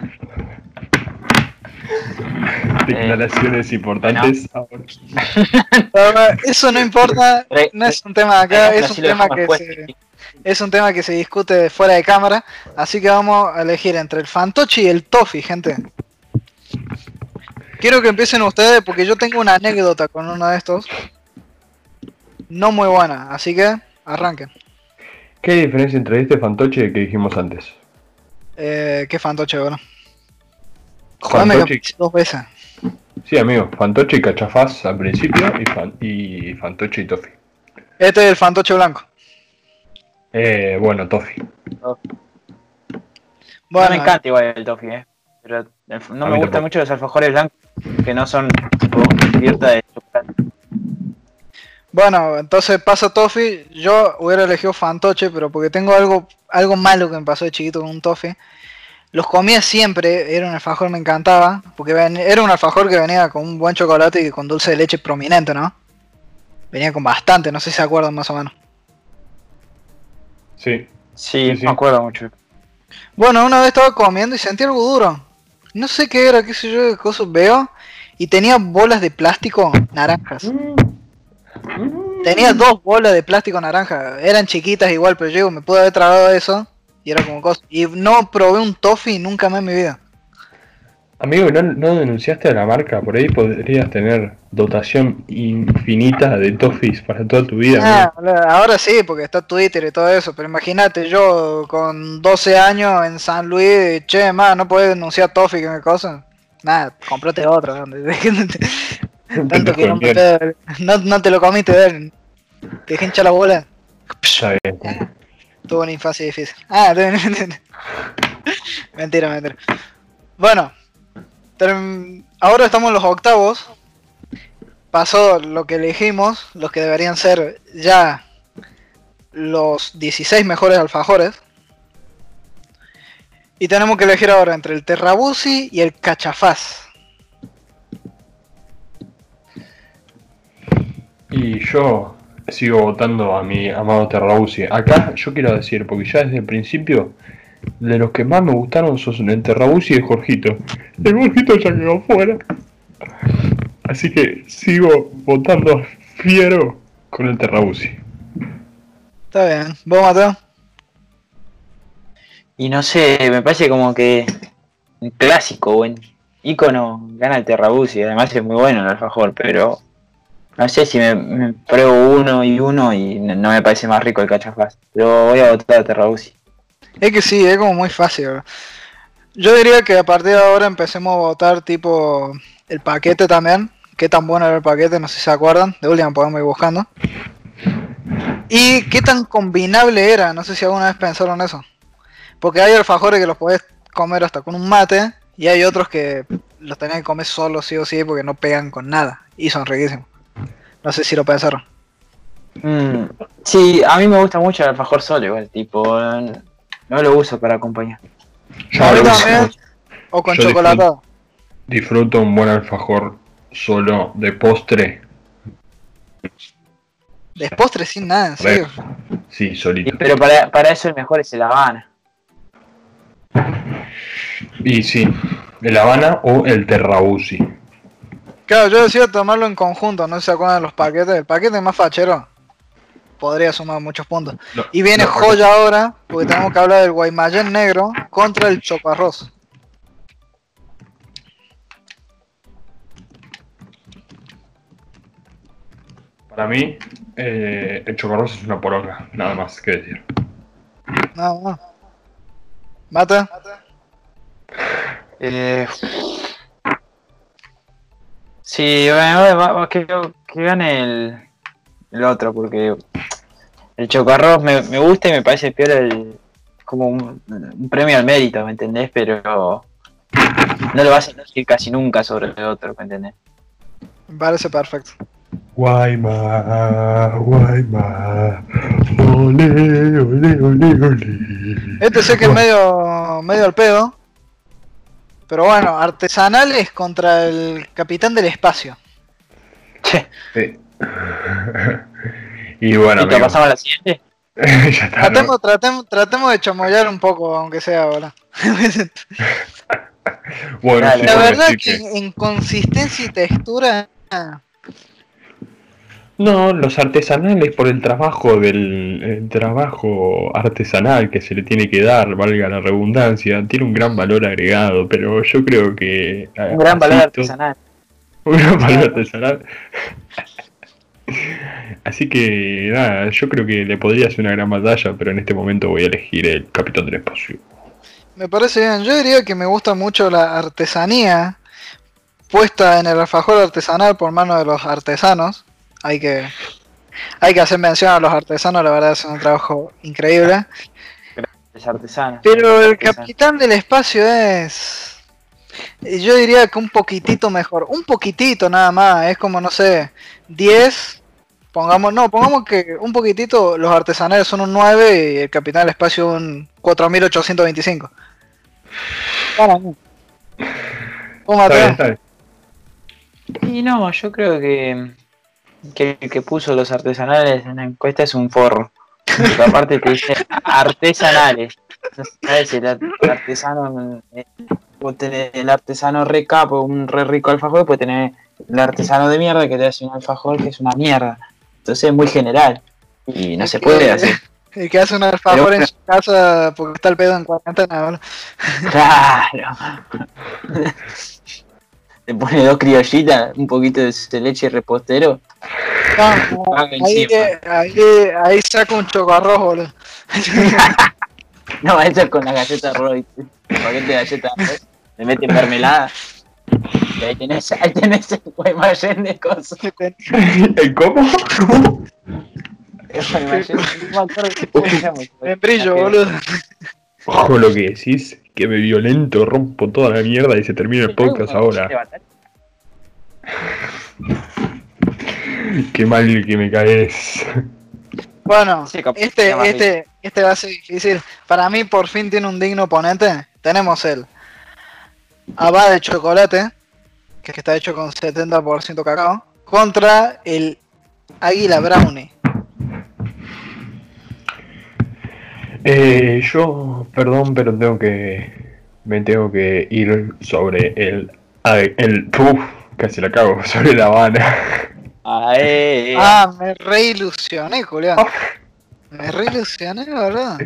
Declaraciones importantes. ahora. Eh, eso no importa, no es un tema de acá, es un tema que se, es un tema que se discute fuera de cámara, así que vamos a elegir entre el Fantochi y el Toffee, gente. Quiero que empiecen ustedes porque yo tengo una anécdota con uno de estos. No muy buena, así que arranquen. ¿Qué hay diferencia entre este fantoche y el que dijimos antes? Eh, ¿Qué fantoche, bro? Jodame que dos veces. sí, amigo, fantoche y cachafaz al principio y, fan- y fantoche y toffee. Este es el fantoche blanco. Eh, bueno, toffee. No Bueno, me encanta igual el toffee, eh. Pero no me gustan mucho los alfajores blancos que no son tipo cubierta de chocolate. Bueno, entonces pasa Toffee. Yo hubiera elegido Fantoche, pero porque tengo algo, algo malo que me pasó de chiquito con un Toffee. Los comía siempre, era un alfajor, me encantaba. Porque ven- era un alfajor que venía con un buen chocolate y con dulce de leche prominente, ¿no? Venía con bastante, no sé si se acuerdan más o menos. Sí. Sí, Sí, sí. me acuerdo mucho. Bueno, una vez estaba comiendo y sentí algo duro. No sé qué era, qué sé yo, qué cosa veo. Y tenía bolas de plástico naranjas. Tenía dos bolas de plástico naranja. Eran chiquitas igual, pero yo digo, me pude haber tragado eso. Y era como cosa. Y no probé un toffee nunca más en mi vida. Amigo, ¿no, no denunciaste a la marca? Por ahí podrías tener dotación infinita de toffees para toda tu vida. Ah, ahora sí, porque está Twitter y todo eso, pero imagínate yo con 12 años en San Luis, che, más, no puedes denunciar Toffee que me cosa. Nada, comprate otro. Tanto que no, pedo, no, no te lo comiste, ver. Te dejé hinchar la bola. Está bien. Tuvo una infancia difícil. Ah, mentira, mentira. Bueno, ahora estamos en los octavos. Pasó lo que elegimos, los que deberían ser ya los 16 mejores alfajores. Y tenemos que elegir ahora entre el Terrabusi y el Cachafaz. Y yo sigo votando a mi amado Terrausi. Acá yo quiero decir, porque ya desde el principio, de los que más me gustaron son el Terrausi y el Jorgito. El Jorgito ya quedó fuera. Así que sigo votando fiero con el Terrausi. Está bien. ¿Vos, Mateo? Y no sé, me parece como que un clásico, buen ícono, gana el Terrabuzzi, además es muy bueno el alfajor, pero no sé si me, me pruebo uno y uno y no, no me parece más rico el cachafaz. Pero voy a votar a Terrabuzzi. Es que sí, es como muy fácil. Yo diría que a partir de ahora empecemos a votar tipo el paquete también. Qué tan bueno era el paquete, no sé si se acuerdan. De última podemos ir buscando. Y qué tan combinable era, no sé si alguna vez pensaron eso. Porque hay alfajores que los podés comer hasta con un mate. Y hay otros que los tenés que comer solo sí o sí porque no pegan con nada. Y son riquísimos. No sé si lo pensaron. Mm, sí, a mí me gusta mucho el alfajor solo, igual, tipo, no, lo uso para acompañar. Yo A mí lo también. uso. O con Yo chocolatado. Disfruto un buen alfajor solo de postre. De postre sin nada, en serio. Sí, Y- solito. pero para, para eso el mejor es el Habana. Y sí, el Habana o el Terrausi. Claro, yo decía tomarlo en conjunto, no se acuerdan de los paquetes. El paquete más fachero podría sumar muchos puntos. No, Y viene no, joya ahora, porque tenemos que hablar del Guaymallén negro contra el Choparros. Para mí, eh, el chocorroso es una poronga, nada más que decir. No, no. Mata. Eh, sí, bueno, va- va- que, que gane el, el otro, porque el chocarros me, me gusta y me parece peor el, como un, un premio al mérito, ¿me entendés? Pero no lo vas a decir casi nunca sobre el otro, ¿me entendés? Me parece perfecto. Guayma, Guayma, ole, ole, ole, ole. Este sé que es medio, medio al pedo. Pero bueno, artesanales contra el capitán del espacio. Che, Sí. y bueno, ¿y te amigo, pasamos a la siguiente? ya está, ¿no? Tratemos, tratemos, tratemos de chamoyar un poco, aunque sea ahora. Bueno, sí, La verdad que en consistencia y textura. No, los artesanales por el trabajo del el trabajo artesanal que se le tiene que dar, valga la redundancia, tiene un gran valor agregado, pero yo creo que eh, Un gran valor así artesanal. Un gran valor artesanal. Así que nada, yo creo que le podría hacer una gran batalla, pero en este momento voy a elegir el Capitán del Espacio. Me parece bien. Yo diría que me gusta mucho la artesanía puesta en el alfajor artesanal por mano de los artesanos. Hay que, hay que hacer mención a los artesanos, la verdad es un trabajo increíble. Pero el capitán del espacio es. Yo diría que un poquitito mejor. Un poquitito nada más. Es como, no sé, 10. Pongamos, no, pongamos que un poquitito los artesanales son un 9 y el capitán del espacio un 4825. Para mí. ¿Cómo, Está bien, Mateo? está bien. Y no, yo creo que, que el que puso los artesanales en la encuesta es un forro. Porque aparte te dice artesanales. Sabes el ar- el artesano. eh, el artesano re capo, un re rico alfajor, pues tener el artesano de mierda que te hace un alfajor que es una mierda. Entonces es muy general. Y no se puede hacer. El que hace un alfajor en su casa porque está el pedo en cuarentena. Claro. Le pone dos criollitas, un poquito de leche repostero. No, Ah, ahí, ahí, ahí saca un chocarrojo, boludo. No, eso es con la galleta Roy. Paquete de galletas Roy. Le meten mermelada. Y ahí tenés, ahí tenés el guaymallén de cosas. ¿El cómo? ¿Cómo? El guaymallén, no me acuerdo cómo se llama. Membrillo, La que- boludo. Ojo lo que decís, que me violento, rompo toda la mierda y se termina el podcast ahora. Qué mal que me caes. Bueno, este, este, este va a ser difícil. Para mí, por fin tiene un digno oponente. Tenemos el Abba de chocolate, que está hecho con 70% cacao, contra el Águila Brownie. Eh, yo, perdón, pero tengo que. Me tengo que ir sobre el. El. Uf, casi la cago, sobre la Habana. Ah, eh, eh. Ah, me reilusioné, Julián. Me reilusioné, ¿verdad?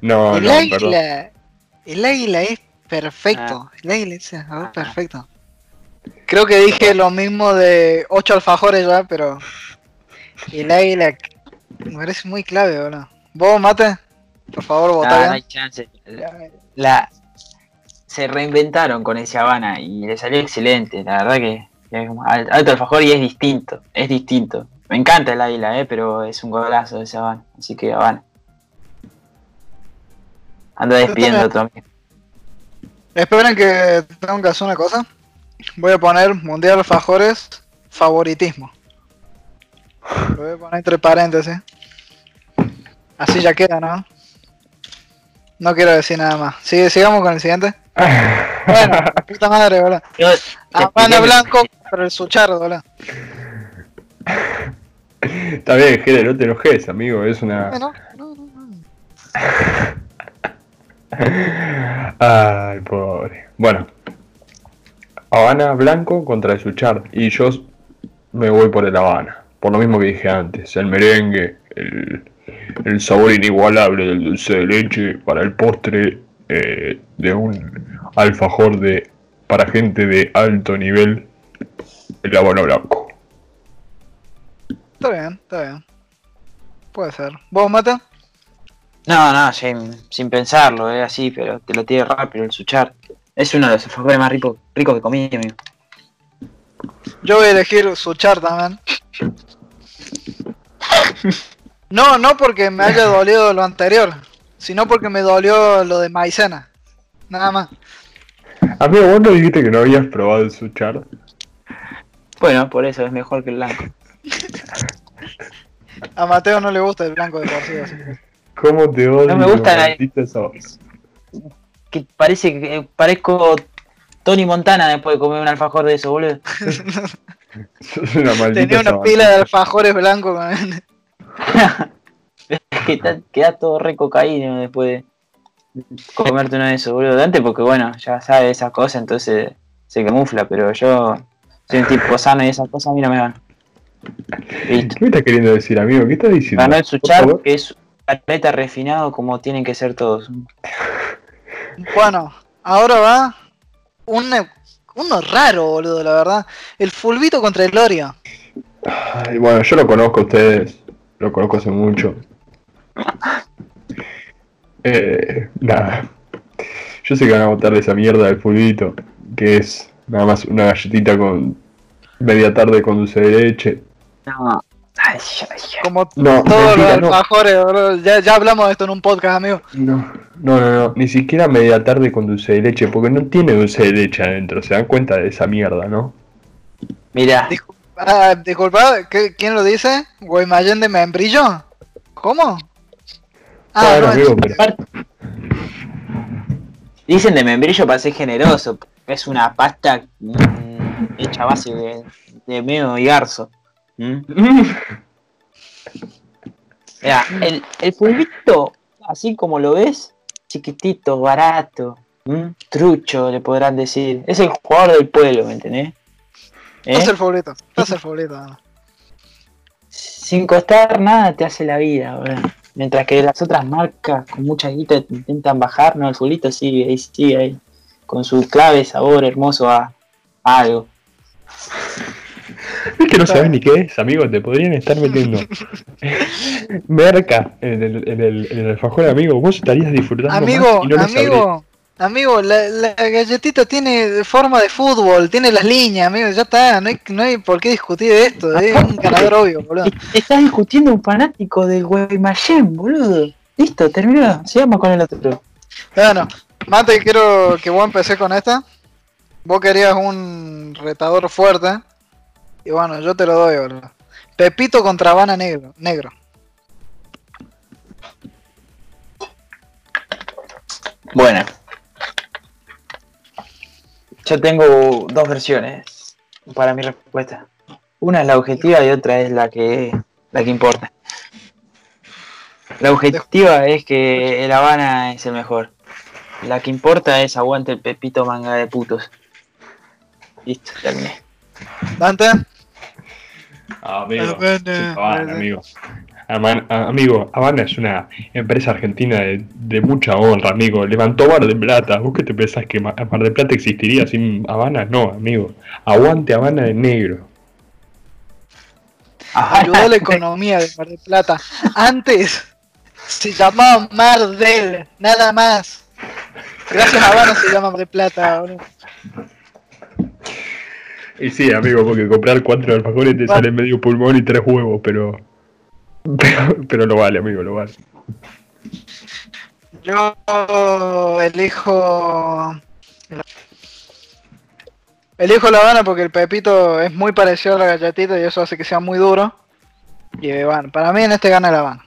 No, el no, perdón. águila. El águila es perfecto. El águila es Ah. perfecto. Creo que dije lo mismo de 8 alfajores ya, pero. El águila me parece muy clave, boludo. ¿Vos, mate? Por favor, votá no hay chance. La, se reinventaron con ese Habana y le salió excelente. La verdad que, es alto alfajor y es distinto. Es distinto. Me encanta el águila, eh, pero es un golazo ese Habana. Así que Habana. Anda despidiendo amigo. Esperen que tengo que hacer una cosa. Voy a poner Mundial Alfajores favoritismo. Lo voy a poner entre paréntesis. Así ya queda, ¿no? No quiero decir nada más. Sigue, sigamos con el siguiente. Bueno, puta madre, boludo. Habana expliqué- Blanco pero el Suchardo, boludo. Está bien, Jere, no te enojes, amigo, es una. Bueno, no, no, no. Ay, pobre. Bueno. Habana blanco contra el Suchar. Y yo me voy por el Habana. Por lo mismo que dije antes. El merengue, el, el sabor inigualable del dulce de leche para el postre eh, de un alfajor de para gente de alto nivel. El Habana blanco. Está bien, está bien. Puede ser. ¿Vos, Mata? No, no, sin, sin pensarlo, es así, pero te lo tiene rápido el suchar. Es uno de los alfajores más ricos ricos que comí, amigo. Yo voy a elegir Suchar también. No, no porque me haya dolido lo anterior, sino porque me dolió lo de maicena. Nada más. Amigo, vos no dijiste que no habías probado el Suchar. Bueno, por eso es mejor que el blanco. A Mateo no le gusta el blanco de por sí, así que- ¿Cómo te odio? No me gusta la-. Que parece que eh, parezco Tony Montana después de comer un alfajor de eso, boludo. Una Tenía una pila de alfajores blancos que queda todo re cocaíno después de comerte uno de esos, boludo. Antes porque bueno, ya sabe esas cosas, entonces se camufla, pero yo soy un tipo sano y esas cosas a mí no me van. Listo. ¿Qué me estás queriendo decir, amigo? ¿Qué estás diciendo? Ganó el Por Suchar, que es paleta refinado como tienen que ser todos. Bueno, ahora va un- uno raro, boludo, la verdad. El fulbito contra el Lorio. Ay, bueno, yo lo conozco a ustedes. Lo conozco hace mucho. Eh, nada. Yo sé que van a botar esa mierda del fulbito. Que es nada más una galletita con media tarde con dulce de leche. No. Ay, ay, ay. Como No, todos mentira, los no. alfajores. Ya, ya hablamos de esto en un podcast, amigo. No, no, no, no. Ni siquiera media tarde con dulce de leche. Porque no tiene dulce de leche adentro. Se dan cuenta de esa mierda, ¿no? Discul- ah, disculpa, ¿qué- ¿quién lo dice? ¿Guaymallén de membrillo? ¿Cómo? Ah, Claro, no, amigo, en- pero- dicen de membrillo para ser generoso. Es una pasta mm, hecha a base de, de meo y garzo. ¿Mm? El, el fulbito, así como lo ves, chiquitito, barato, trucho, le podrán decir. Es el jugador del pueblo, ¿me entendés? ¿Eh? Estás el favorito, estás el favorito. Sin costar nada te hace la vida. Mientras que las otras marcas con mucha guita intentan bajar, no, el fulito sigue ahí, sigue ahí, con su clave, sabor hermoso a, a algo. Es que no sabes ni qué es, amigo, te podrían estar metiendo merca en el, en el, en el alfajor, amigo. Vos estarías disfrutando Amigo, más y no lo amigo, amigo, la, la galletita tiene forma de fútbol, tiene las líneas, amigo, ya está, no hay, no hay por qué discutir de esto, es un ganador obvio, boludo. Estás discutiendo un fanático del Guaymallén, boludo. Listo, terminó. Sigamos con el otro. Bueno, Mate, quiero que vos empecé con esta. Vos querías un retador fuerte. Y bueno, yo te lo doy, boludo. Pepito contra Habana Negro. negro. Bueno. Yo tengo dos versiones para mi respuesta. Una es la objetiva y otra es la que la que importa. La objetiva es que el Habana es el mejor. La que importa es aguante el Pepito manga de putos. Listo, terminé. Dante, Amigo, Habana, sí, Habana, Habana. amigo. Aman- a- amigo, Habana es una empresa argentina de, de mucha honra, amigo. Levantó Mar de Plata. ¿Vos qué te pensás que Ma- Mar de Plata existiría sin Habana? No, amigo. Aguante Habana de negro. ayudó la economía de Mar del Plata. Antes se llamaba Mar del, nada más. Gracias a Habana se llama Mar del Plata, boludo. Y sí, amigo, porque comprar cuatro alfajores te sale medio pulmón y tres huevos, pero. Pero, pero lo vale, amigo, lo vale. Yo elijo. Elijo la Habana porque el Pepito es muy parecido a la galletita y eso hace que sea muy duro. Y bueno, para mí en este gana la Habana.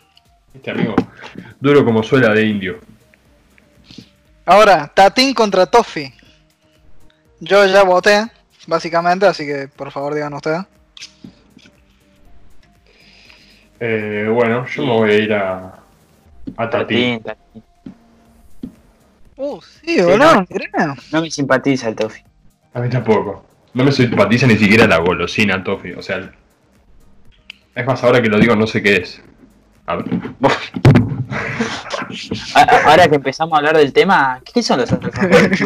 Este amigo, duro como suela de indio. Ahora, Tatín contra Toffee. Yo ya voté, básicamente, así que por favor digan ustedes. Eh, bueno, yo me voy a ir a. a Tati. Tatín. Uh, sí, boludo, no. No me simpatiza el Tofi. A mí tampoco. No me simpatiza ni siquiera la golosina Toffee. O sea, es más, ahora que lo digo, no sé qué es. A ver. Ahora que empezamos a hablar del tema, ¿qué son los alfajores?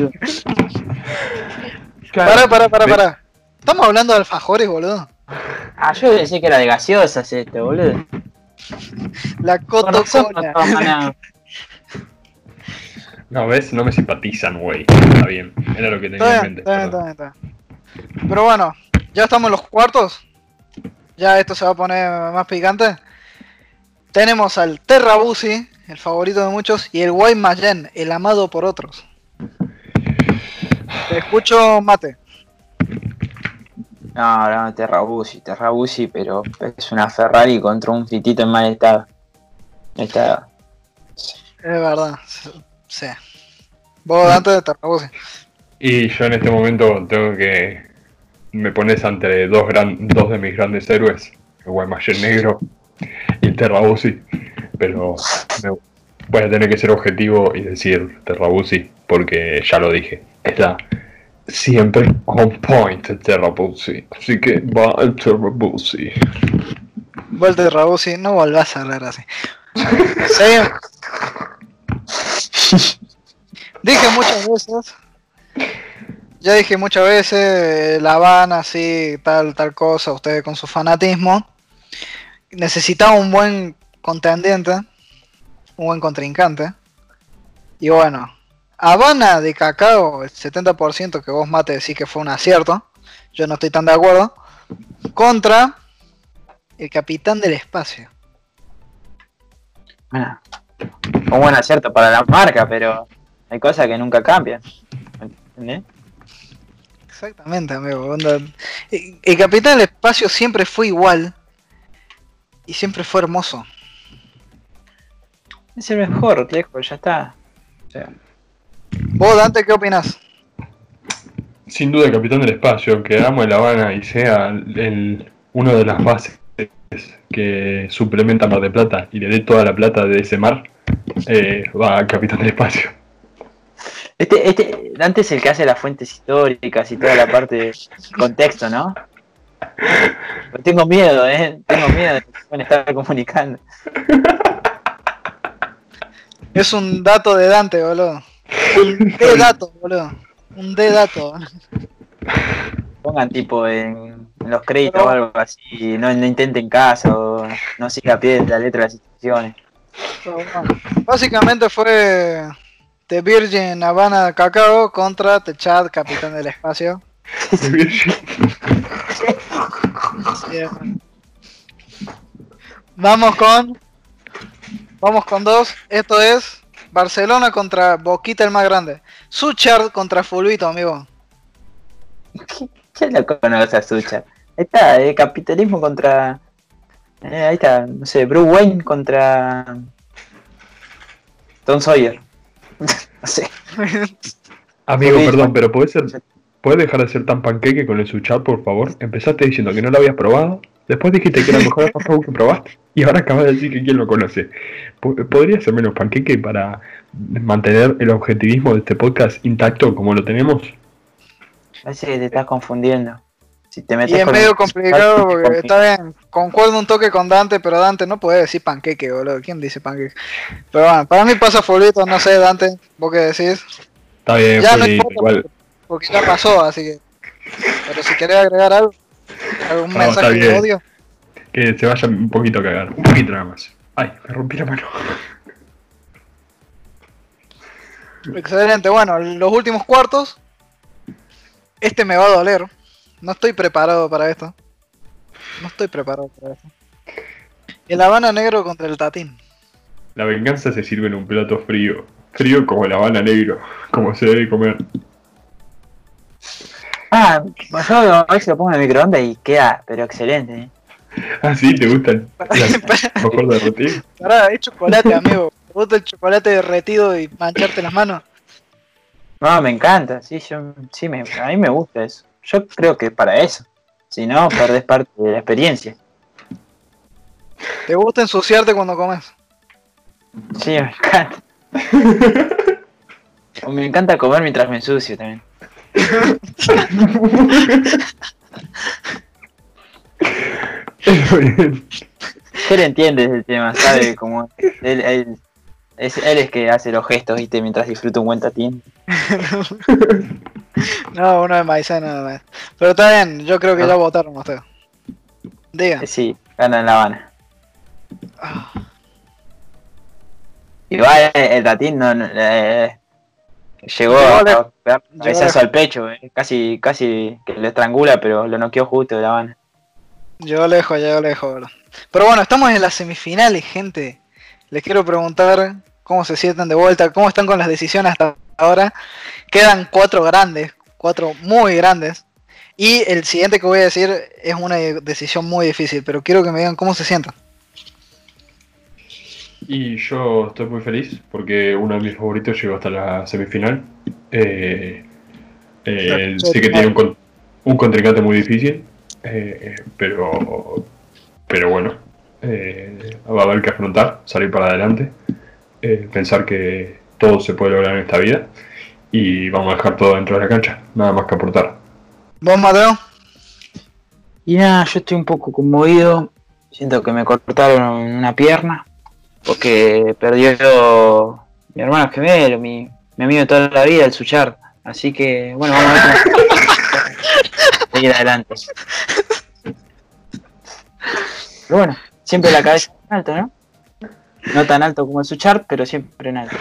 Boludo? Pará, pará, pará, pará. Estamos hablando de alfajores, boludo. Ah, yo decía que era de gaseosas este, boludo. La Con razón no ¿ves? No me simpatizan, güey. Está bien. Era lo que tenía Está en mente. está bien, perdón. está bien, está bien. Pero bueno, ya estamos en los cuartos. Ya esto se va a poner más picante. Tenemos al Terrabusi, el favorito de muchos, y el Guaymallén, el amado por otros. Te escucho, mate. No, no, Terrabusi, Terrabusi, pero es una Ferrari contra un fitito en mal estado. Está. Es verdad. Sí. Vos, Dante, de Terrabusi. Y yo en este momento tengo que. Me pones ante dos, gran, dos de mis grandes héroes: el Guaymallén Negro y el Terrabusi. Pero me- voy a tener que ser objetivo y decir Terrabusi, porque ya lo dije. Está siempre on point el Terrabusi. Así que va el Terrabusi. Vos, el Terrabusi, no volvás a hablar así. Dije muchas veces. Ya dije muchas veces, La Habana, sí, tal, tal cosa, ustedes con su fanatismo. Necesitaba un buen contendiente, un buen contrincante. Y bueno, Habana de Cacao, el 70% que vos mate decís que fue un acierto. Yo no estoy tan de acuerdo. Contra el capitán del espacio. Bueno, un buen acierto para la marca, pero hay cosas que nunca cambian. ¿Entendés? Exactamente, amigo. el Capitán del Espacio siempre fue igual. Y siempre fue hermoso. Es el mejor, viejo, ya está. O sea, Vos, Dante, ¿qué opinas? Sin duda el Capitán del Espacio, que amo el Habana y sea el, uno de las bases que suplementa Mar de Plata y le dé toda la plata de ese mar, eh, va al Capitán del Espacio. Este, este, Dante es el que hace las fuentes históricas y toda la parte de contexto, ¿no? Pero tengo miedo, eh. Tengo miedo de que se pueden estar comunicando. Es un dato de Dante, boludo. Un D-dato, boludo. Un D-dato. Pongan tipo en, en los créditos Pero- o algo así, no, no intenten caso, no siga a pie de la letra de las instrucciones. Pero bueno, Básicamente fue The Virgin Habana Cacao contra The Chad, Capitán del Espacio. Sí, eh. Vamos con. Vamos con dos. Esto es Barcelona contra Boquita el más grande. Suchard contra Fulvito, amigo. ¿Quién lo conoce a Sucha? Ahí está, eh, capitalismo contra. eh, ahí está, no sé, Bruce Wayne contra. Tom Sawyer. no sé. Amigo, perdón, pero ¿puedes, ser, ¿puedes dejar de ser tan panqueque con el suchar, por favor? Empezaste diciendo que no lo habías probado, después dijiste que era mejor que probaste, y ahora acabas de decir que quién lo conoce. Po- ¿Podría ser menos panqueque para mantener el objetivismo de este podcast intacto como lo tenemos? Parece que te estás confundiendo. Si te metes Y es con- medio complicado porque está bien. Concuerdo un toque con Dante, pero Dante no puede decir panqueque, boludo. ¿Quién dice panqueque? Pero bueno, para mí pasa Fulvito, no sé, Dante. ¿Vos qué decís? Está bien, Ya no Fulito, importa, igual. Porque ya pasó, así que. Pero si querés agregar algo, algún No, mensaje de odio. Que se vaya un poquito a cagar, un poquito nada más. Ay, me rompí la mano. Excelente, bueno, los últimos cuartos. Este me va a doler. No estoy preparado para esto. No estoy preparado para esto. El Habana Negro contra el Tatín. La venganza se sirve en un plato frío. Frío como la habana negro, como se debe comer. Ah, yo a veces lo pongo en el microondas y queda, pero excelente. ¿eh? Ah, sí, ¿te gusta el la mejor derretido? Pará, es chocolate, amigo. ¿Te gusta el chocolate derretido y mancharte las manos? No, me encanta, sí, yo, sí me, a mí me gusta eso. Yo creo que para eso. Si no, perdés parte de la experiencia. ¿Te gusta ensuciarte cuando comes? Sí, me encanta. O me encanta comer mientras me ensucio también. Él entiende ese tema, sabe cómo él, él- es, él es que hace los gestos, viste, mientras disfruta un buen tatín. No, uno de maicena nada más. Pero está bien, yo creo que Ah. ya votaron ustedes. Diga. Eh, Sí, gana en La Habana. Ah, Igual eh, el tatín no, no, eh, llegó Llegó a pegar al pecho, eh, casi, casi que lo estrangula, pero lo noqueó justo de La Habana. Llegó lejos, llegó lejos, bro. Pero bueno, estamos en las semifinales, gente. Les quiero preguntar cómo se sienten de vuelta, cómo están con las decisiones hasta ahora. Quedan cuatro grandes, cuatro muy grandes. Y el siguiente que voy a decir es una decisión muy difícil, pero quiero que me digan cómo se sientan. Y yo estoy muy feliz porque uno de mis favoritos llegó hasta la semifinal. Eh, eh, sé que tiene un, un contrincante muy difícil, eh, pero, pero bueno, eh, va a haber que afrontar, salir para adelante, eh, pensar que todo se puede lograr en esta vida y vamos a dejar todo dentro de la cancha, nada más que aportar. ¿Vos, Mateo? Y nada, yo estoy un poco conmovido. Siento que me cortaron una pierna. Porque perdió mi hermano gemelo, mi, mi amigo de toda la vida, el Suchar. Así que, bueno, vamos a ver seguir adelante. Pero bueno, siempre la cabeza en alto, ¿no? No tan alto como el Suchar, pero siempre en alto.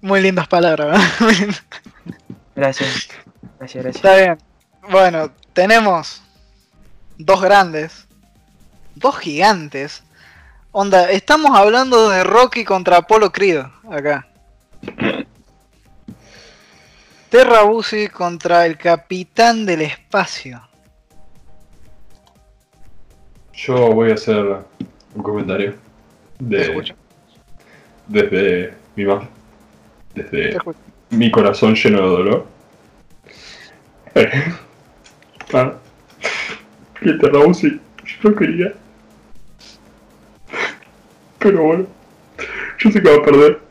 Muy lindas palabras. Gracias. Gracias, gracias. Está bien. Bueno, tenemos dos grandes, dos gigantes. Onda, estamos hablando de Rocky contra Apolo Creed acá. Terra Busi contra el Capitán del Espacio. Yo voy a hacer un comentario de, desde mi te desde mi corazón lleno de dolor. ah, que te Rausi, yo no quería. Pero bueno, yo sé que va a perder.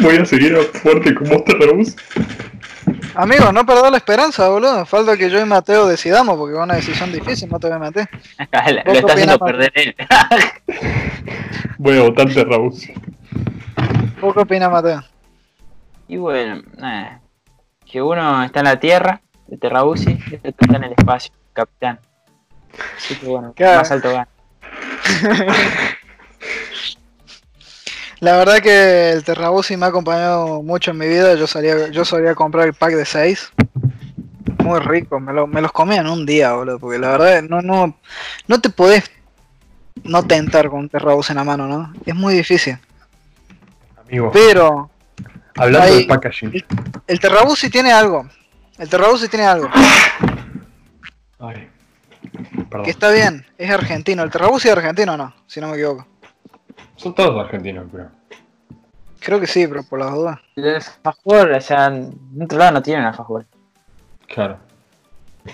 Voy a seguir a fuerte con Monster Rose. Amigo, no perdás la esperanza, boludo. Falta que yo y Mateo decidamos, porque es una decisión difícil, no te voy a meter. lo ¿Vos está haciendo perder él. Voy a votar Terrabuzzi. ¿Vos qué opinas, Mateo? y bueno, nada. Que uno está en la tierra, de Terrabusi, y otro está en el espacio, capitán. Así que bueno, más alto gana. La verdad que el Terrabusi me ha acompañado mucho en mi vida. Yo solía, yo solía comprar el pack de 6. Muy rico, me, lo- me los comía en un día, boludo. Porque la verdad no, no, no te podés no tentar con un Terrabusi en la mano, ¿no? Es muy difícil. Amigo, Pero hablando del packaging. el Terrabusi tiene algo. El Terrabusi tiene algo. Ay, perdón. Que está bien, es argentino. ¿El Terrabusi es argentino o no? Si no me equivoco. Son todos argentinos, creo. Creo que sí, pero por las dudas. El alfajor, o sea, en otro lado no tienen alfajor. Claro.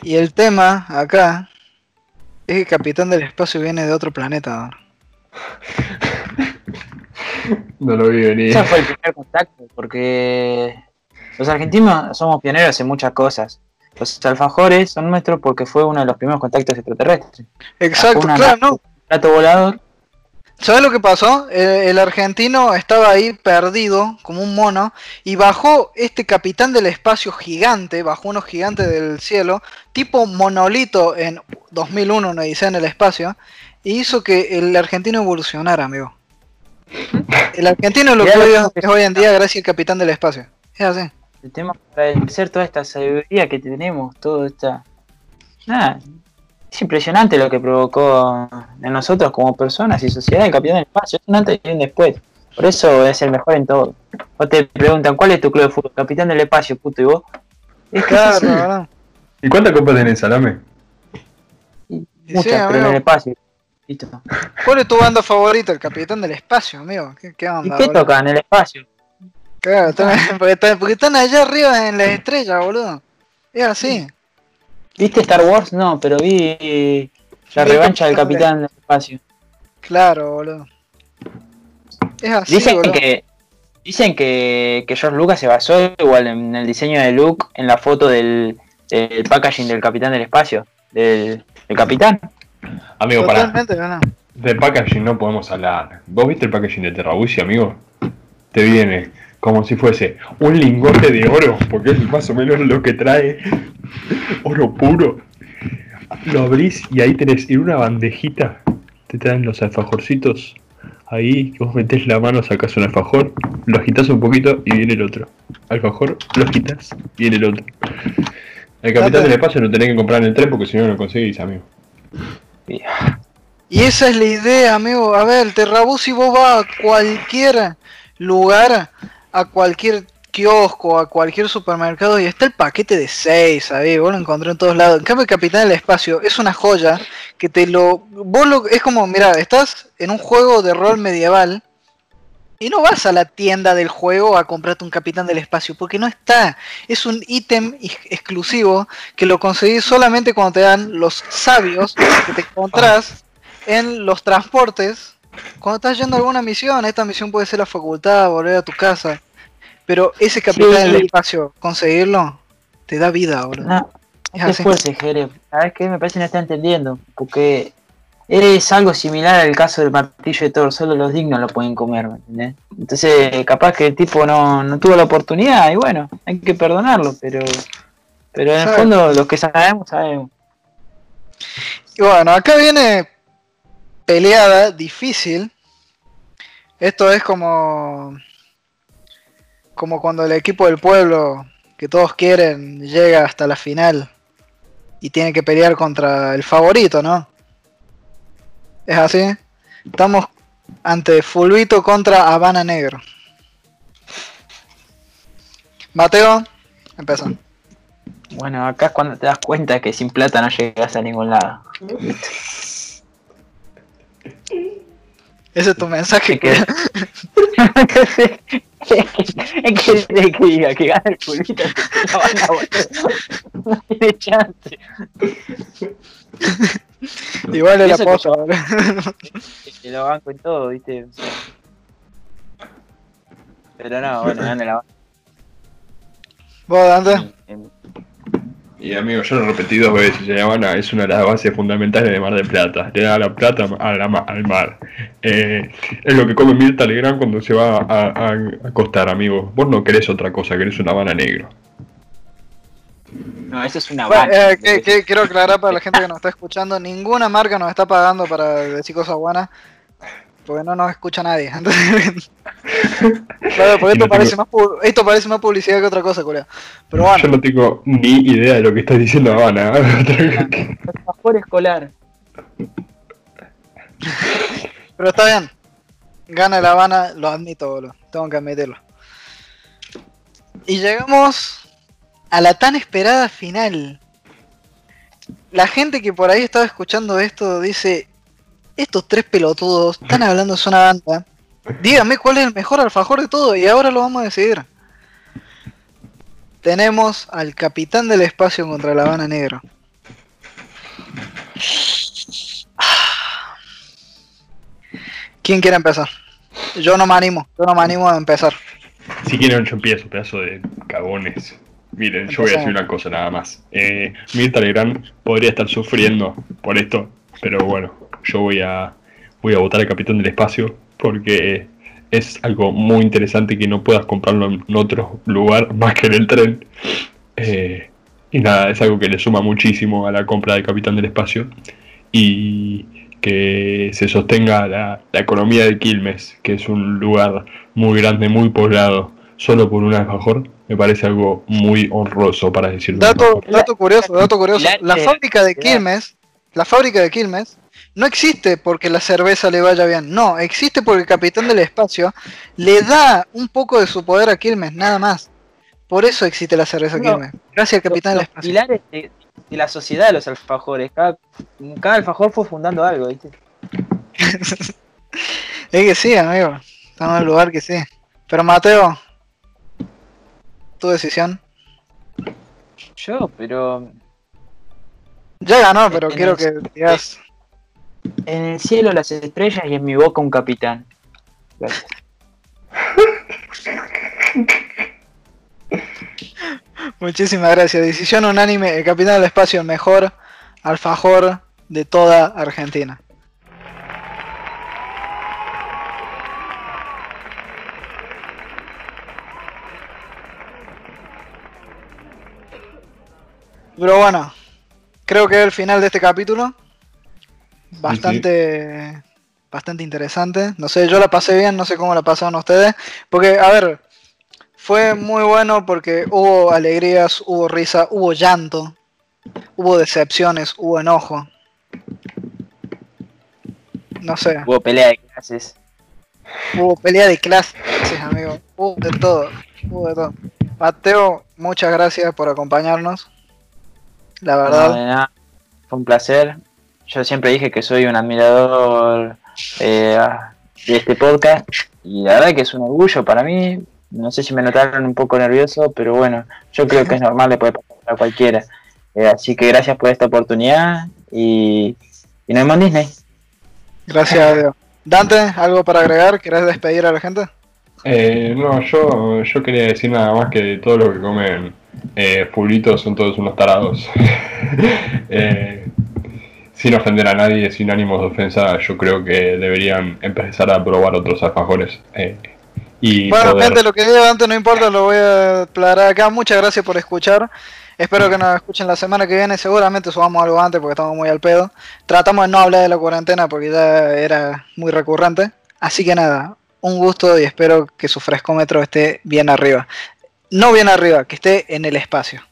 Y el tema acá es que el Capitán del Espacio viene de otro planeta. ¿no? No lo vi venir. Ese fue el primer contacto, porque los argentinos somos pioneros en muchas cosas. Los alfajores son nuestros porque fue uno de los primeros contactos extraterrestres. Exacto, claro, ¿no? un plato volador. ¿Sabes lo que pasó? El argentino estaba ahí perdido, como un mono, y bajó este capitán del espacio gigante, bajó unos gigantes del cielo, tipo monolito en 2001, una odisea en el espacio, y hizo que el argentino evolucionara, amigo. El argentino es lo que es hoy en día gracias al capitán del espacio. Es así. El tema es agradecer toda esta sabiduría que tenemos, toda esta. Nada. Es impresionante lo que provocó en nosotros como personas y sociedad el Capitán del Espacio. Es un antes y un después. Por eso es el mejor en todo. O te preguntan, ¿cuál es tu club de fútbol? Capitán del Espacio, puto, y vos. Es Claro. ¿Y cuántas copas tenés, Salame? Y Muchas, sí, pero en el espacio. Listo. ¿Cuál es tu banda favorita? El capitán del espacio, amigo. ¿Qué, qué ¿Y onda? qué boludo? toca en el espacio? Claro, están- porque, están, porque están allá arriba en las estrellas, boludo. Es así. ¿Viste Star Wars? No, pero vi la Vi revancha del Capitán del Espacio. Claro, boludo. Es así, Dicen boludo. que dicen que, que George Lucas se basó igual en el diseño de Luke en la foto del, del packaging del Capitán del Espacio, del, del Capitán. Amigo, para. No. De packaging no podemos hablar. ¿Vos viste el packaging de Terrabusi, amigo? Te viene como si fuese un lingote de oro, porque es más o menos lo que trae. Oro puro. Lo abrís y ahí tenés en una bandejita. Te traen los alfajorcitos. Ahí vos metés la mano, sacás un alfajor, lo agitas un poquito y viene el otro. Alfajor, lo agitas, viene el otro. El capitán del espacio lo tenés que comprar en el tren porque si no no lo conseguís, amigo. Y esa es la idea, amigo. A ver, el Terrabusi vos vas a cualquier lugar, a cualquier kiosco, a cualquier supermercado y está el paquete de 6, ¿sabes? Vos lo encontrás en todos lados. En cambio, el Capitán del Espacio es una joya que te lo... Vos lo... Es como, mira, estás en un juego de rol medieval y no vas a la tienda del juego a comprarte un Capitán del Espacio porque no está. Es un ítem ex- exclusivo que lo conseguís solamente cuando te dan los sabios que te encontrás en los transportes. Cuando estás yendo a alguna misión, esta misión puede ser la facultad, volver a tu casa. Pero ese capitán Sí. del espacio, conseguirlo, te da vida, boludo. No, Es no te así. esfuerces, Jerez. ¿Sabes qué? Me parece que no está entendiendo. Porque es algo similar al caso del martillo de Thor. Solo los dignos lo pueden comer, ¿me entendés? Entonces, capaz que el tipo no, no tuvo la oportunidad y bueno, hay que perdonarlo. Pero, pero en el fondo, los que sabemos, sabemos. Y bueno, acá viene peleada, difícil. Esto es como. Como cuando el equipo del pueblo, que todos quieren, llega hasta la final y tiene que pelear contra el favorito, ¿no? Es así. Estamos ante Fulvito contra Habana Negro. Mateo, empezó. Bueno, acá es cuando te das cuenta que sin plata no llegas a ningún lado. Ese es tu mensaje. Que- es que, es que, que diga que gana el pulito, no tiene chance. Igual el Eso que apoyo. Que lo banco en todo, viste. O sea. Pero no, bueno, gana la ¿Vos, Dante? Y amigo, yo lo repetí dos veces, La Habana es una de las bases fundamentales de Mar del Plata. Le da la plata a la ma- al mar. Eh, es lo que come Mirta Legrand cuando se va a, a- a acostar, amigo. Vos no querés otra cosa, querés una Habana negro. No, eso es una Bueno, eh, que- que quiero aclarar para la gente que nos está escuchando, ninguna marca nos está pagando para decir cosas buenas, porque no nos escucha nadie. Entonces, claro, porque no esto parece, tengo- más, pu- esto parece más publicidad que otra cosa, Corea. Pero Yo bueno, no tengo ni idea de lo que está diciendo Habana. Alfajor escolar. pero está bien. Gana la Habana, lo admito, boludo. Tengo que admitirlo. Y llegamos a la tan esperada final. La gente que por ahí estaba escuchando esto dice, estos tres pelotudos están hablando de una banda. Dígame cuál es el mejor alfajor de todo y ahora lo vamos a decidir. Tenemos al capitán del espacio contra la Habana Negro. ¿Quién quiere empezar? Yo no me animo, yo no me animo a empezar. Si quieren, yo empiezo, pedazo de cagones. Miren, yo voy a decir una cosa nada más. Eh, Mirta Legrand podría estar sufriendo por esto, pero bueno, yo voy a voy a votar al Capitán del Espacio porque es algo muy interesante que no puedas comprarlo en otro lugar más que en el tren. Eh, y nada, es algo que le suma muchísimo a la compra del Capitán del Espacio y que se sostenga la, la economía de Quilmes, que es un lugar muy grande, muy poblado, solo por un alfajor, me parece algo muy honroso para decirlo. Dato, dato curioso, dato curioso. La fábrica de. Quilmes, la fábrica de Quilmes, no existe porque la cerveza le vaya bien. No, existe porque el capitán del espacio le da un poco de su poder a Quilmes, nada más. Por eso existe la cerveza No. Quilmes. Gracias al capitán del espacio. pilares de, de la sociedad de los alfajores. Cada, cada alfajor fue fundando algo, ¿viste? Es que sí, amigo. Estamos en el lugar que sí. Pero Mateo, tu decisión. Yo, pero Ya ganó, pero En quiero el- que digas. En el cielo las estrellas y en mi boca un capitán. Gracias. Muchísimas gracias. Decisión unánime, el capitán del espacio, el mejor alfajor de toda Argentina. Pero bueno, creo que es el final de este capítulo. Bastante, bastante interesante. No sé, yo la pasé bien, no sé cómo la pasaron ustedes. Porque, a ver, fue muy bueno porque hubo alegrías, hubo risa, hubo llanto, hubo decepciones, hubo enojo. No sé, Hubo pelea de clases. hubo pelea de clases, amigo. Hubo de todo, hubo de todo. Mateo, muchas gracias por acompañarnos. La No, verdad, de nada. Fue un placer. Yo siempre dije que soy un admirador eh, de este podcast y la verdad que es un orgullo para mí. No sé si me notaron un poco nervioso, pero bueno, yo creo que es normal, le puede pasar a cualquiera. Eh, así que gracias por esta oportunidad y, y nos vemos en Disney. gracias a Dios. Dante, ¿algo para agregar? ¿Querés despedir a la gente? Eh, no, yo, yo quería decir nada más que todos los que comen eh, fulitos son todos unos tarados. Eh, sin ofender a nadie, sin ánimos de ofensa, yo creo que deberían empezar a probar otros alfajores. eh, y Bueno, poder- gente, lo que diga Dante no importa, lo voy a aclarar acá. Muchas gracias por escuchar. Espero que nos escuchen la semana que viene. Seguramente subamos algo antes porque estamos muy al pedo. Tratamos de no hablar de la cuarentena porque ya era muy recurrente. Así que nada, un gusto y espero que su frescómetro esté bien arriba. No bien arriba, que esté en el espacio.